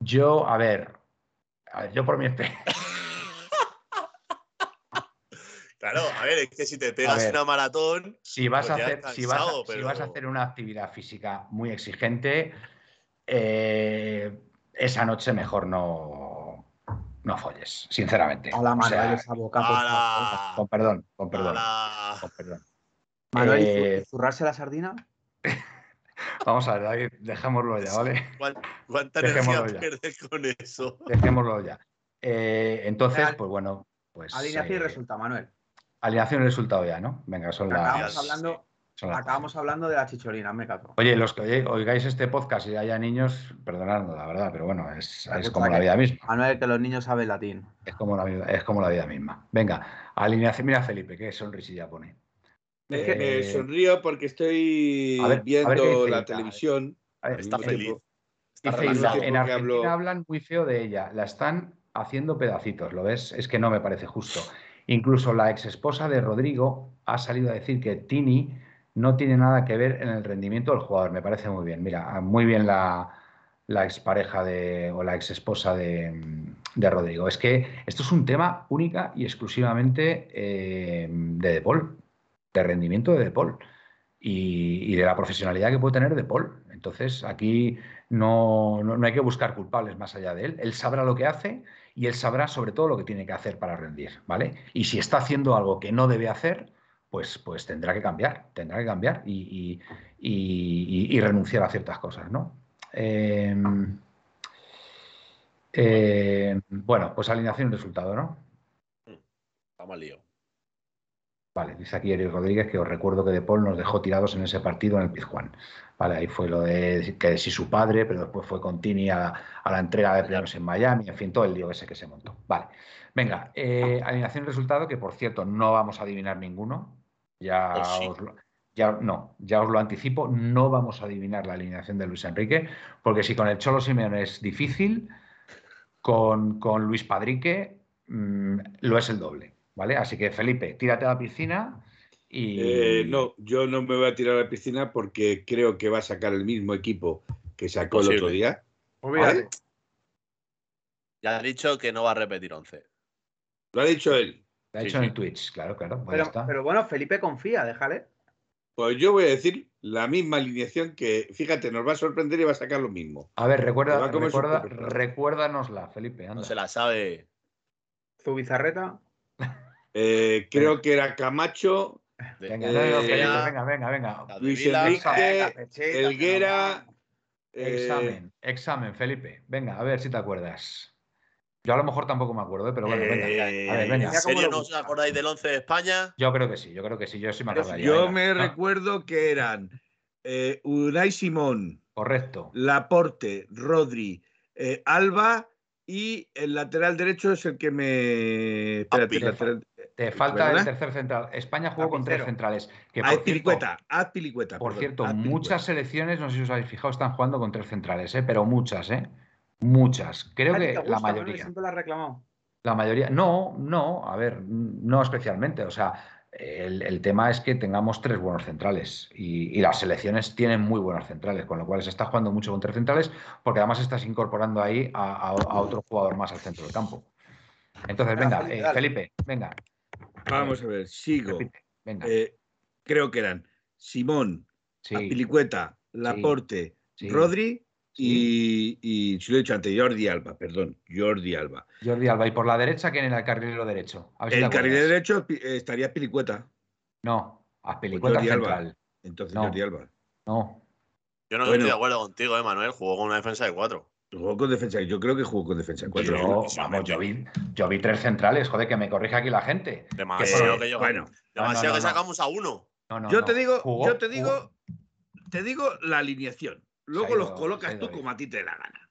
Yo, a ver, a ver yo por mi experiencia. Claro, a ver, es que si te pegas una maratón. Si vas, pues a hacer, si, vas a, hacer una actividad física muy exigente, eh, esa noche mejor no, no folles, sinceramente. A la Manuel, esa boca, Con perdón, con perdón. Con perdón. Manuel, eh, ¿zurrarse la sardina? Vamos a ver, dejémoslo ya, ¿vale? ¿Cuánta energía pierdes con eso? Dejémoslo ya. Eh, entonces, pues bueno. Pues, Alineación y resulta, Manuel. Alineación y resultado ya, ¿no? Venga, son las. Hablando, acabamos hablando de la chicholina, me cato. Oye, los que oigáis este podcast y haya niños, perdonadnos, la verdad, pero bueno, es, como la vida misma. Manuel, que los niños saben latín. Es como la, es como la vida misma. Venga, alineación. Mira, Felipe, qué sonrisilla pone. Es que eh, sonrío porque estoy viendo la televisión. Está feliz. en Argentina hablan muy feo de ella. La están haciendo pedacitos, ¿lo ves? Es que no me parece justo. Incluso la ex esposa de Rodrigo ha salido a decir que Tini no tiene nada que ver en el rendimiento del jugador. Me parece muy bien. Mira, muy bien la, la expareja de, o la ex esposa de, Rodrigo. Es que esto es un tema única y exclusivamente eh, de De de rendimiento de De y, de la profesionalidad que puede tener De. Entonces, aquí no, no, hay que buscar culpables más allá de él. Él sabrá lo que hace y él sabrá sobre todo lo que tiene que hacer para rendir, ¿vale? Y si está haciendo algo que no debe hacer, pues, pues tendrá que cambiar, tendrá que cambiar y, renunciar a ciertas cosas, ¿no? Em, em, bueno, pues alineación y resultado, ¿no? Vamos al lío. Vale, dice aquí Eric Rodríguez que os recuerdo que De Paul nos dejó tirados en ese partido en el Pizjuán. Vale, ahí fue lo de que si su padre, pero después fue con Tini a, la entrega de premios en Miami, en fin, todo el lío ese que se montó. Vale, venga, eh, alineación y resultado, que por cierto no vamos a adivinar ninguno. Ya os lo, ya, no, ya os lo anticipo, no vamos a adivinar la alineación de Luis Enrique, porque si con el Cholo Simeone es difícil, con, Luis Padrique mm, lo es el doble. ¿Vale? Así que Felipe, tírate a la piscina y... Eh, no, yo no me voy a tirar a la piscina porque creo que va a sacar el mismo equipo que sacó el otro día. Ya ha dicho que no va a repetir 11. Lo ha dicho él. Lo ha dicho en Twitch, claro, claro. Pues pero, bueno, Felipe confía, déjale. Pues yo voy a decir la misma alineación que, fíjate, nos va a sorprender y va a sacar lo mismo. A ver, recuerda, recuerda recuérdanosla, Felipe. No se la sabe. Zubizarreta. Eh, creo que era Camacho, Venga, venga, venga, venga. Luis Enrique, Elguera. Examen, eh, examen, Felipe. Venga, a ver si te acuerdas. Yo a lo mejor tampoco me acuerdo, ¿eh? pero bueno, venga. A ver, venga. ¿En serio no os acordáis del 11 de España? Yo creo que sí, yo creo que sí, yo sí me acordaría. Yo me recuerdo que eran eh, Unai Simón. Correcto. Laporte, Rodri, eh, Alba y el lateral derecho es el que me. Espérate, lateral... Te falta el tercer central. España jugó con tres centrales. Que haz pilicueta, haz pilicueta. Por cierto, muchas selecciones, no sé si os habéis fijado, están jugando con tres centrales, ¿eh? pero muchas, ¿eh? Muchas. Creo que la mayoría. la reclamado. La mayoría. No, no, a ver, no especialmente. O sea, el, tema es que tengamos tres buenos centrales y, las selecciones tienen muy buenos centrales, con lo cual se está jugando mucho con tres centrales porque además estás incorporando ahí a, otro jugador más al centro del campo. Entonces, venga, Felipe, eh, venga, Vamos a ver, sigo. Eh, creo que eran Simón, Pilicueta, Laporte, Rodri y, y si lo he dicho antes, Jordi Alba, perdón, Jordi Alba. Jordi Alba. ¿Y por la derecha quién era el carrilero derecho? A ver si el carrilero derecho eh, estaría Pilicueta. No, Azpilicueta pues central. Entonces Jordi Alba. No. Yo no estoy de acuerdo contigo, Emanuel. Jugó con una defensa de cuatro. Jugó con defensa, yo creo que jugó con defensa de cuatro. Yo, vamos, yo vi, yo vi tres centrales, joder, que me corrija aquí la gente. Demasiado que, yo. Bueno, demasiado que sacamos a uno. yo te digo, yo te digo, te digo la alineación. Luego los colocas tú como a ti te da la gana.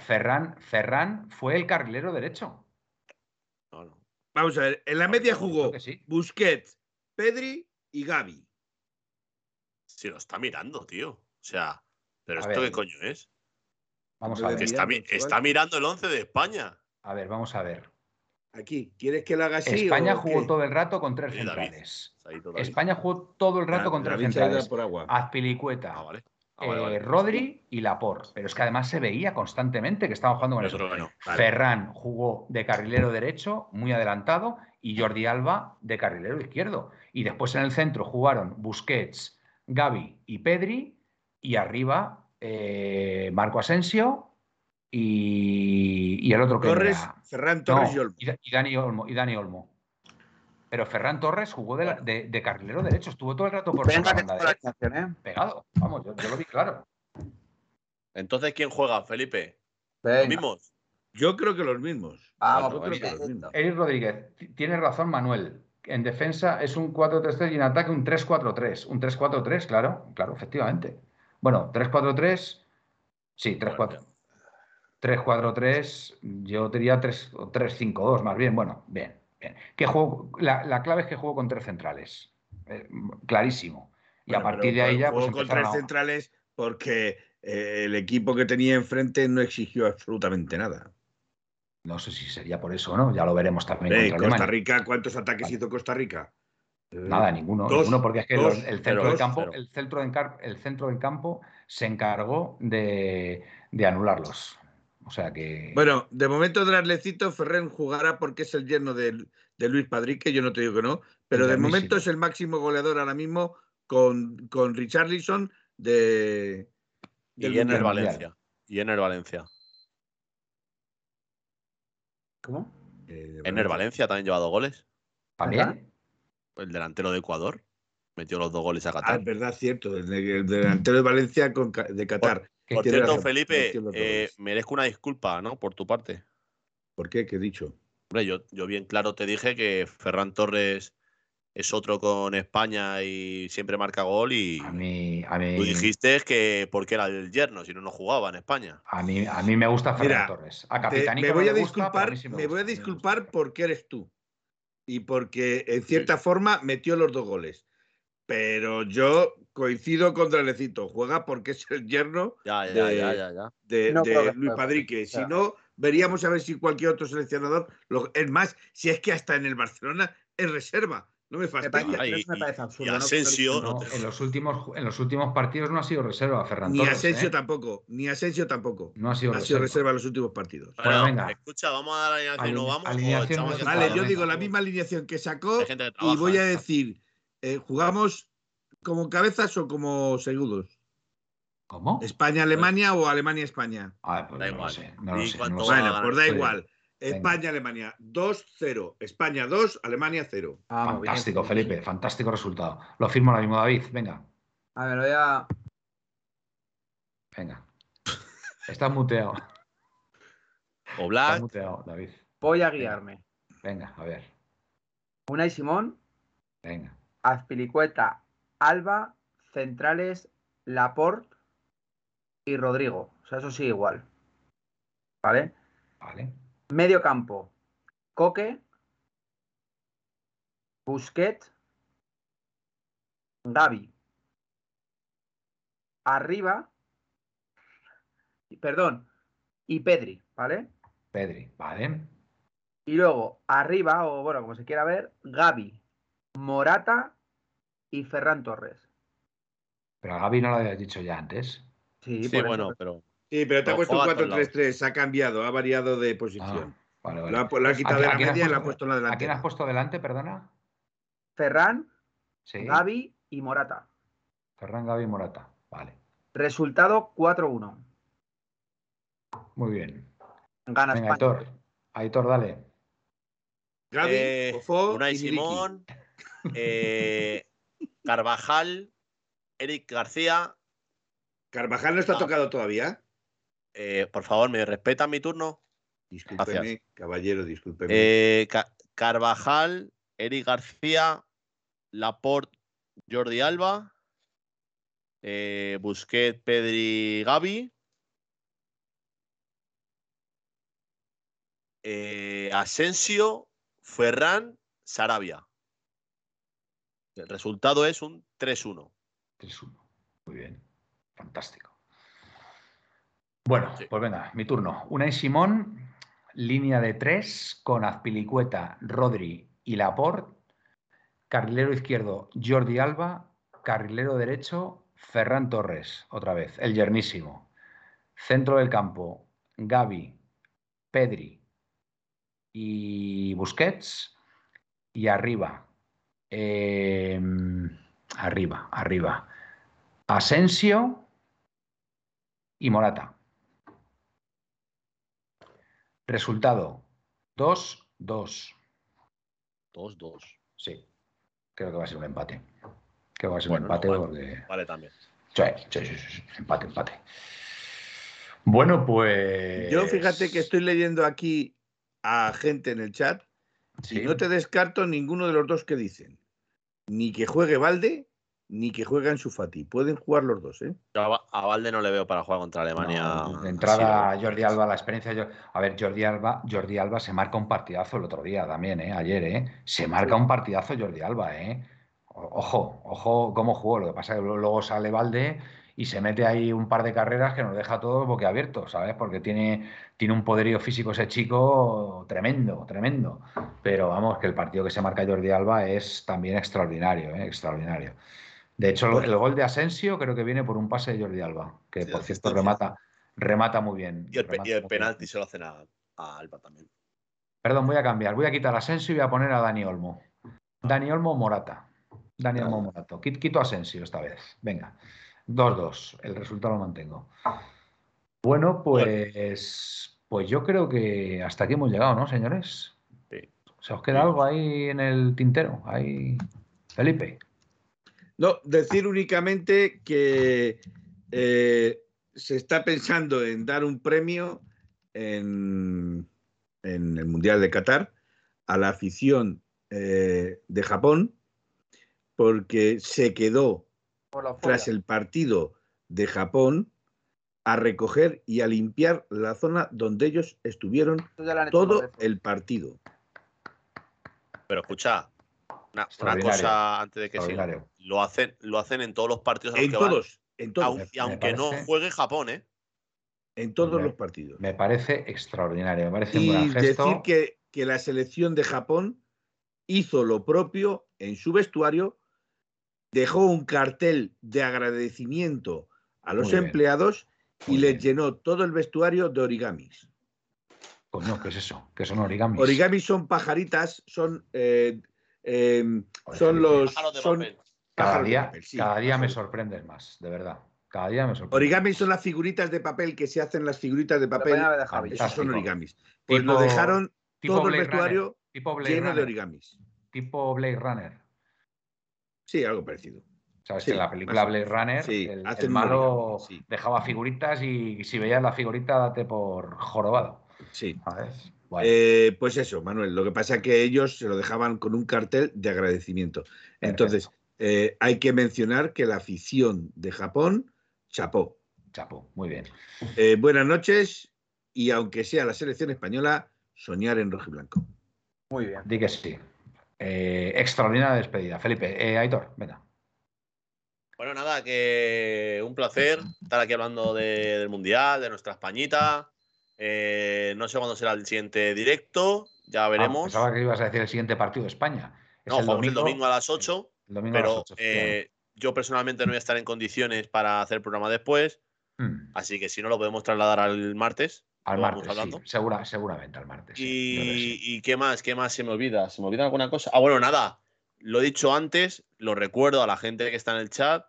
Ferran, Ferran fue el carrilero derecho. Vamos a ver, en la media jugó Busquets, Pedri y Gaby. Si lo está mirando, tío. O sea, ¿pero esto qué coño es? Vamos a ver. Está, está, mirando el 11 de España. A ver, vamos a ver. Aquí, ¿quieres que lo haga así? España jugó todo el rato con tres centrales. España jugó todo el rato con tres centrales. Azpilicueta. Ah, vale. Ah, eh, Rodri y Laporte. Pero es que además se veía constantemente que estaban jugando con eso. Ferran jugó de carrilero derecho, muy adelantado, y Jordi Alba de carrilero izquierdo. Y después en el centro jugaron Busquets, Gaby y Pedri, y arriba eh, Marco Asensio y, el otro que Torres, Ferran Torres y, Dani Olmo, y Dani Olmo. Pero Ferran Torres jugó de, carrilero derecho, estuvo todo el rato por su banda ¿eh? Pegado, vamos, yo, lo vi claro. Entonces, ¿quién juega, Felipe? ¿Los mismos? Yo creo que los mismos. Ah, Eric Rodríguez, tiene razón Manuel. En defensa es un 4-3-3 y en ataque un 3-4-3. Un 3-4-3, claro, claro, efectivamente. Bueno, 3-4-3, sí, 3-4. 3-4-3, yo diría 3-5-2 más bien. Bueno, bien. Que juego, la, clave es que juego con tres centrales. Eh, clarísimo. Y a partir de ahí ya. Pues, con tres centrales porque eh, el equipo que tenía enfrente no exigió absolutamente nada. No sé si sería por eso o no, ya lo veremos también. Costa Rica, ¿cuántos ataques hizo Costa Rica? Nada, ninguno, ninguno, porque es que el, centro del campo, el, centro el centro del campo se encargó de, de anularlos. O sea que. Bueno, de momento Draslecito Ferren jugará porque es el yerno de, Luis Padrique, yo no te digo que no, pero de momento es el máximo goleador ahora mismo con, con Richarlison de. Y en el Valencia. Y en el Valencia. ¿Cómo? Eh, en el Valencia también ha llevado goles. ¿También? El delantero de Ecuador metió los dos goles a Qatar. Ah, es verdad, cierto. El, delantero de Valencia de Qatar. Por cierto, Felipe, eh, merezco una disculpa, ¿no? Por tu parte. ¿Por qué? ¿Qué he dicho? Hombre, yo, yo bien claro te dije que Ferran Torres es otro con España y siempre marca gol y a mí, a tú dijiste que porque era el yerno, si no no jugaba en España. A mí, a mí me gusta Ferran Torres. A me voy a disculpar, me voy a disculpar porque eres tú y porque en cierta forma metió los dos goles. Pero yo coincido con Dralecito, juega porque es el yerno de, Luis Padrique. Si no, veríamos a ver si cualquier otro seleccionador. es más, si es que hasta en el Barcelona es reserva. No me fastidia. y, Asensio. en, los últimos, en los últimos partidos no ha sido reserva, Ferran. Ni Asensio ¿eh? tampoco. Ni Asensio tampoco. No ha sido, ha sido reserva. en los últimos partidos. Bueno, venga. Escucha, vamos a dar la alineación. ¿No vamos? vale, yo digo la misma alineación que sacó y voy a decir: eh, jugamos como cabezas o como segudos? ¿Cómo? ¿España-Alemania o Alemania-España? Ah, pues da igual. Sé, no lo sé, bueno, pues da igual. España-Alemania 2-0. España 2, Alemania 0. Ah, fantástico, Felipe. Fantástico resultado. Lo firmo ahora mismo, David. Venga. A ver, voy a. Venga. Estás muteado. O Black. Estás muteado, David. Voy a guiarme. Venga, a ver. Una Simón. Venga. Azpilicueta, Alba, centrales, Laporte y Rodrigo. O sea, eso sí, igual. ¿Vale? Vale. Medio campo, Coque, Busquet, Gaby. Arriba, perdón, y Pedri, ¿vale? Pedri, vale. Y luego, arriba, o bueno, como se quiera ver, Gaby, Morata y Ferran Torres. Pero a Gaby no lo habías dicho ya antes. Sí, bueno, pero. Sí, pero te ha puesto un 4-3-3, ha cambiado, ha variado de posición. Ah, vale, vale. La, ha quitado de la media y la ha puesto en la delante. ¿A quién has puesto delante, perdona? Ferran, sí. Gaby y Morata. Ferran, Gaby y Morata, vale. Resultado 4-1. Muy bien. Gana Venga, Aitor. Aitor, dale. Gaby, eh, Unai Simón, eh, Carvajal, Eric García. ¿Carvajal no está ah. tocado todavía? Eh, por favor, ¿me respetan mi turno? Discúlpeme, caballero, discúlpeme. Eh, Carvajal, Eric García, Laporte, Jordi Alba, eh, Busquets, Pedri, Gaby. Eh, Asensio, Ferran, Sarabia. El resultado es un 3-1. 3-1. Muy bien. Fantástico. Bueno, pues venga, mi turno. Unai Simón, línea de tres con Azpilicueta, Rodri y Laporte. Carrilero izquierdo, Jordi Alba. Carrilero derecho, Ferran Torres, otra vez, el yernísimo. Centro del campo, Gaby, Pedri y Busquets. Y arriba, em, arriba, arriba, Asensio y Morata. Resultado, 2-2. 2-2. Sí, creo que va a ser un empate. Creo que va a ser un empate vale, Vale también. Sí, sí, sí, empate, empate. Bueno, pues. Yo fíjate que estoy leyendo aquí a gente en el chat y no te descarto ninguno de los dos que dicen. Ni que juegue Valde, ni que juegue en su Fati. Pueden jugar los dos, ¿eh? a Valde no le veo para jugar contra Alemania. de entrada, Jordi Alba, la experiencia. A ver, Jordi Alba, Jordi Alba se marca un partidazo el otro día también, ¿eh? Ayer, ¿eh? Se marca un partidazo Jordi Alba, ¿eh? Ojo, ojo cómo jugó. Lo que pasa es que luego sale Valde y se mete ahí un par de carreras que nos deja todos boquiabiertos, ¿sabes? Porque tiene, tiene un poderío físico ese chico tremendo, tremendo. Pero vamos, que el partido que se marca Jordi Alba es también extraordinario, ¿eh? extraordinario. De hecho, el gol de Asensio creo que viene por un pase de Jordi Alba, que por cierto remata, remata muy bien. Y el, penalti se lo hacen a, Alba también. Perdón, voy a cambiar. Voy a quitar a Asensio y voy a poner a Dani Olmo. Dani Olmo Morata. Dani Olmo Morata. Quito Asensio esta vez. Venga. 2-2. El resultado lo mantengo. Bueno, pues, pues yo creo que hasta aquí hemos llegado, ¿no, señores? Sí. ¿Se os queda algo ahí en el tintero? Ahí, Felipe. No, decir únicamente que eh, se está pensando en dar un premio en, el Mundial de Qatar a la afición eh, de Japón porque se quedó tras el partido de Japón a recoger y a limpiar la zona donde ellos estuvieron todo el partido. Pero escucha, una, cosa antes de que siga. Lo hacen, lo hacen en todos los partidos. En, todos, en todos. Aunque, no juegue Japón, ¿eh? En todos los partidos. Me parece extraordinario. Me parece y un decir que, que la selección de Japón hizo lo propio en su vestuario, dejó un cartel de agradecimiento a los empleados y les llenó todo el vestuario de origamis. Pues no, ¿qué es eso? ¿Qué son origamis? Origamis son pajaritas, son eh, Em, son los. cada día, cada día me sorprendes más, de verdad. Cada día me sorprende. Origami son las figuritas de papel que se hacen las figuritas de papel. Esos son origamis. Pues lo dejaron todo el vestuario lleno de origamis. Tipo Blade Runner. Sí, algo parecido. Sabes que en la película Blade Runner el, malo dejaba figuritas y si veías la figurita date por jorobado. Sí. Eh, pues eso, Manuel. Lo que pasa es que ellos se lo dejaban con un cartel de agradecimiento. Entonces, eh, hay que mencionar que la afición de Japón chapó. Chapó, muy bien. Eh, buenas noches y aunque sea la selección española, soñar en rojo y blanco. Muy bien. Di que sí. Extraordinaria despedida. Felipe, Aitor, venga. Bueno, nada, que un placer estar aquí hablando del Mundial, de nuestra Españita. Eh, no sé cuándo será el siguiente directo, ya ah, veremos. pensaba que ibas a decir el siguiente partido de España. no, el el domingo a las 8. pero eh, yo personalmente no voy a estar en condiciones para hacer programa después. Hmm. Así que si no, lo podemos trasladar al martes. Al martes, segura, seguramente al martes. Y, qué más? ¿Qué más se me olvida? ¿Se me olvida alguna cosa? Ah, bueno, nada. Lo he dicho antes, lo recuerdo a la gente que está en el chat.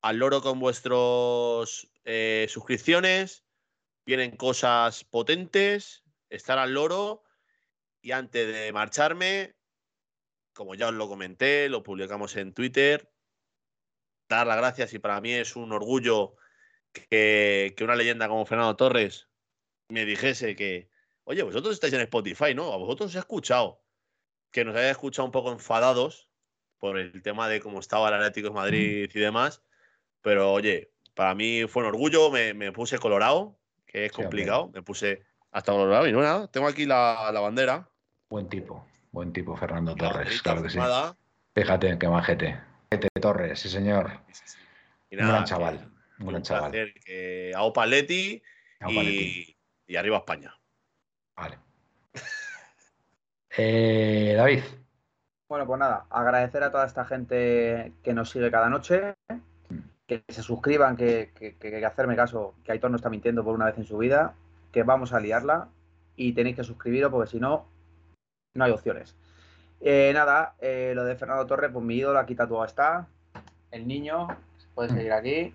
Al loro con vuestras eh, suscripciones vienen cosas potentes, estar al loro y antes de marcharme, como ya os lo comenté, lo publicamos en Twitter, dar las gracias y para mí es un orgullo que, que una leyenda como Fernando Torres me dijese que, oye, vosotros estáis en Spotify, ¿no? A vosotros os he escuchado. Que nos haya escuchado un poco enfadados por el tema de cómo estaba el Atlético de Madrid y demás. Pero oye, para mí fue un orgullo, me, puse colorado, que es complicado, me puse hasta colorado y no nada, tengo aquí la, bandera. Buen tipo, buen tipo Fernando Torres, claro que sí. Fíjate, qué majete. Torres, sí señor. un gran chaval, un gran chaval. Que a Opa Leti y, y arriba España. Vale. Eh, David. Bueno, pues nada, agradecer a toda esta gente que nos sigue cada noche, que se suscriban, que, que, hacerme caso, que Aitor no está mintiendo por una vez en su vida, que vamos a liarla y tenéis que suscribiros porque si no, no hay opciones. Eh, nada, eh, lo de Fernando Torres, pues mi ídolo aquí tatuado está, el niño, puede seguir aquí.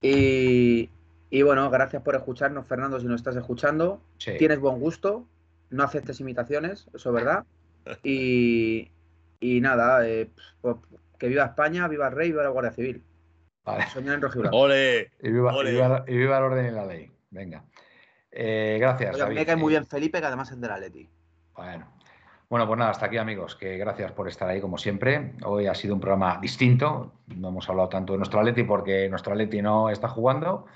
Y, y bueno, gracias por escucharnos, Fernando, si nos estás escuchando. Tienes buen gusto, no aceptes imitaciones, eso es verdad. Y, y nada, eh, pues, que viva España, viva el rey, viva la Guardia Civil. Vale. Soñar en rojiblanco. ¡Ole! Y viva, Y, viva, el orden y la ley. Venga. Eh, gracias. Oye, me cae muy bien Felipe, que además es de la Leti. Bueno. Bueno, pues nada, hasta aquí amigos, que gracias por estar ahí como siempre. Hoy ha sido un programa distinto, no hemos hablado tanto de nuestro Atleti porque nuestro Atleti no está jugando,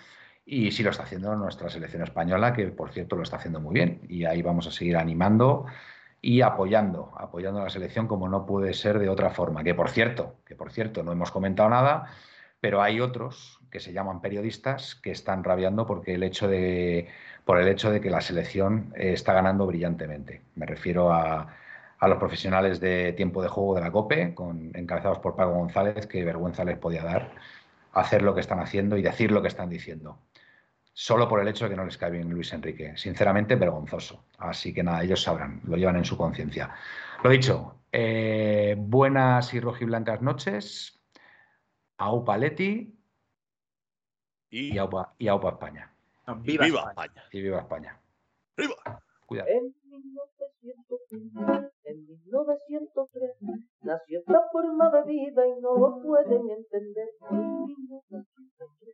y sí lo está haciendo nuestra selección española, que por cierto lo está haciendo muy bien. Y ahí vamos a seguir animando y apoyando, apoyando a la selección como no puede ser de otra forma. Que por cierto, que por cierto, no hemos comentado nada, pero hay otros que se llaman periodistas que están rabiando porque el hecho de, por el hecho de que la selección eh, está ganando brillantemente. Me refiero a, a los profesionales de tiempo de juego de la COPE, con, encabezados por Paco González, que vergüenza les podía dar hacer lo que están haciendo y decir lo que están diciendo solo por el hecho de que no les cae bien Luis Enrique. Sinceramente, vergonzoso. Así que nada, ellos sabrán, lo llevan en su conciencia. Lo dicho, eh, buenas y rojiblancas noches. Aupa Leti y, y, Aupa, y Aupa España. viva, España. Y viva España. ¡Viva! Cuidado. En 1903 nació esta forma de vida y no lo pueden entender.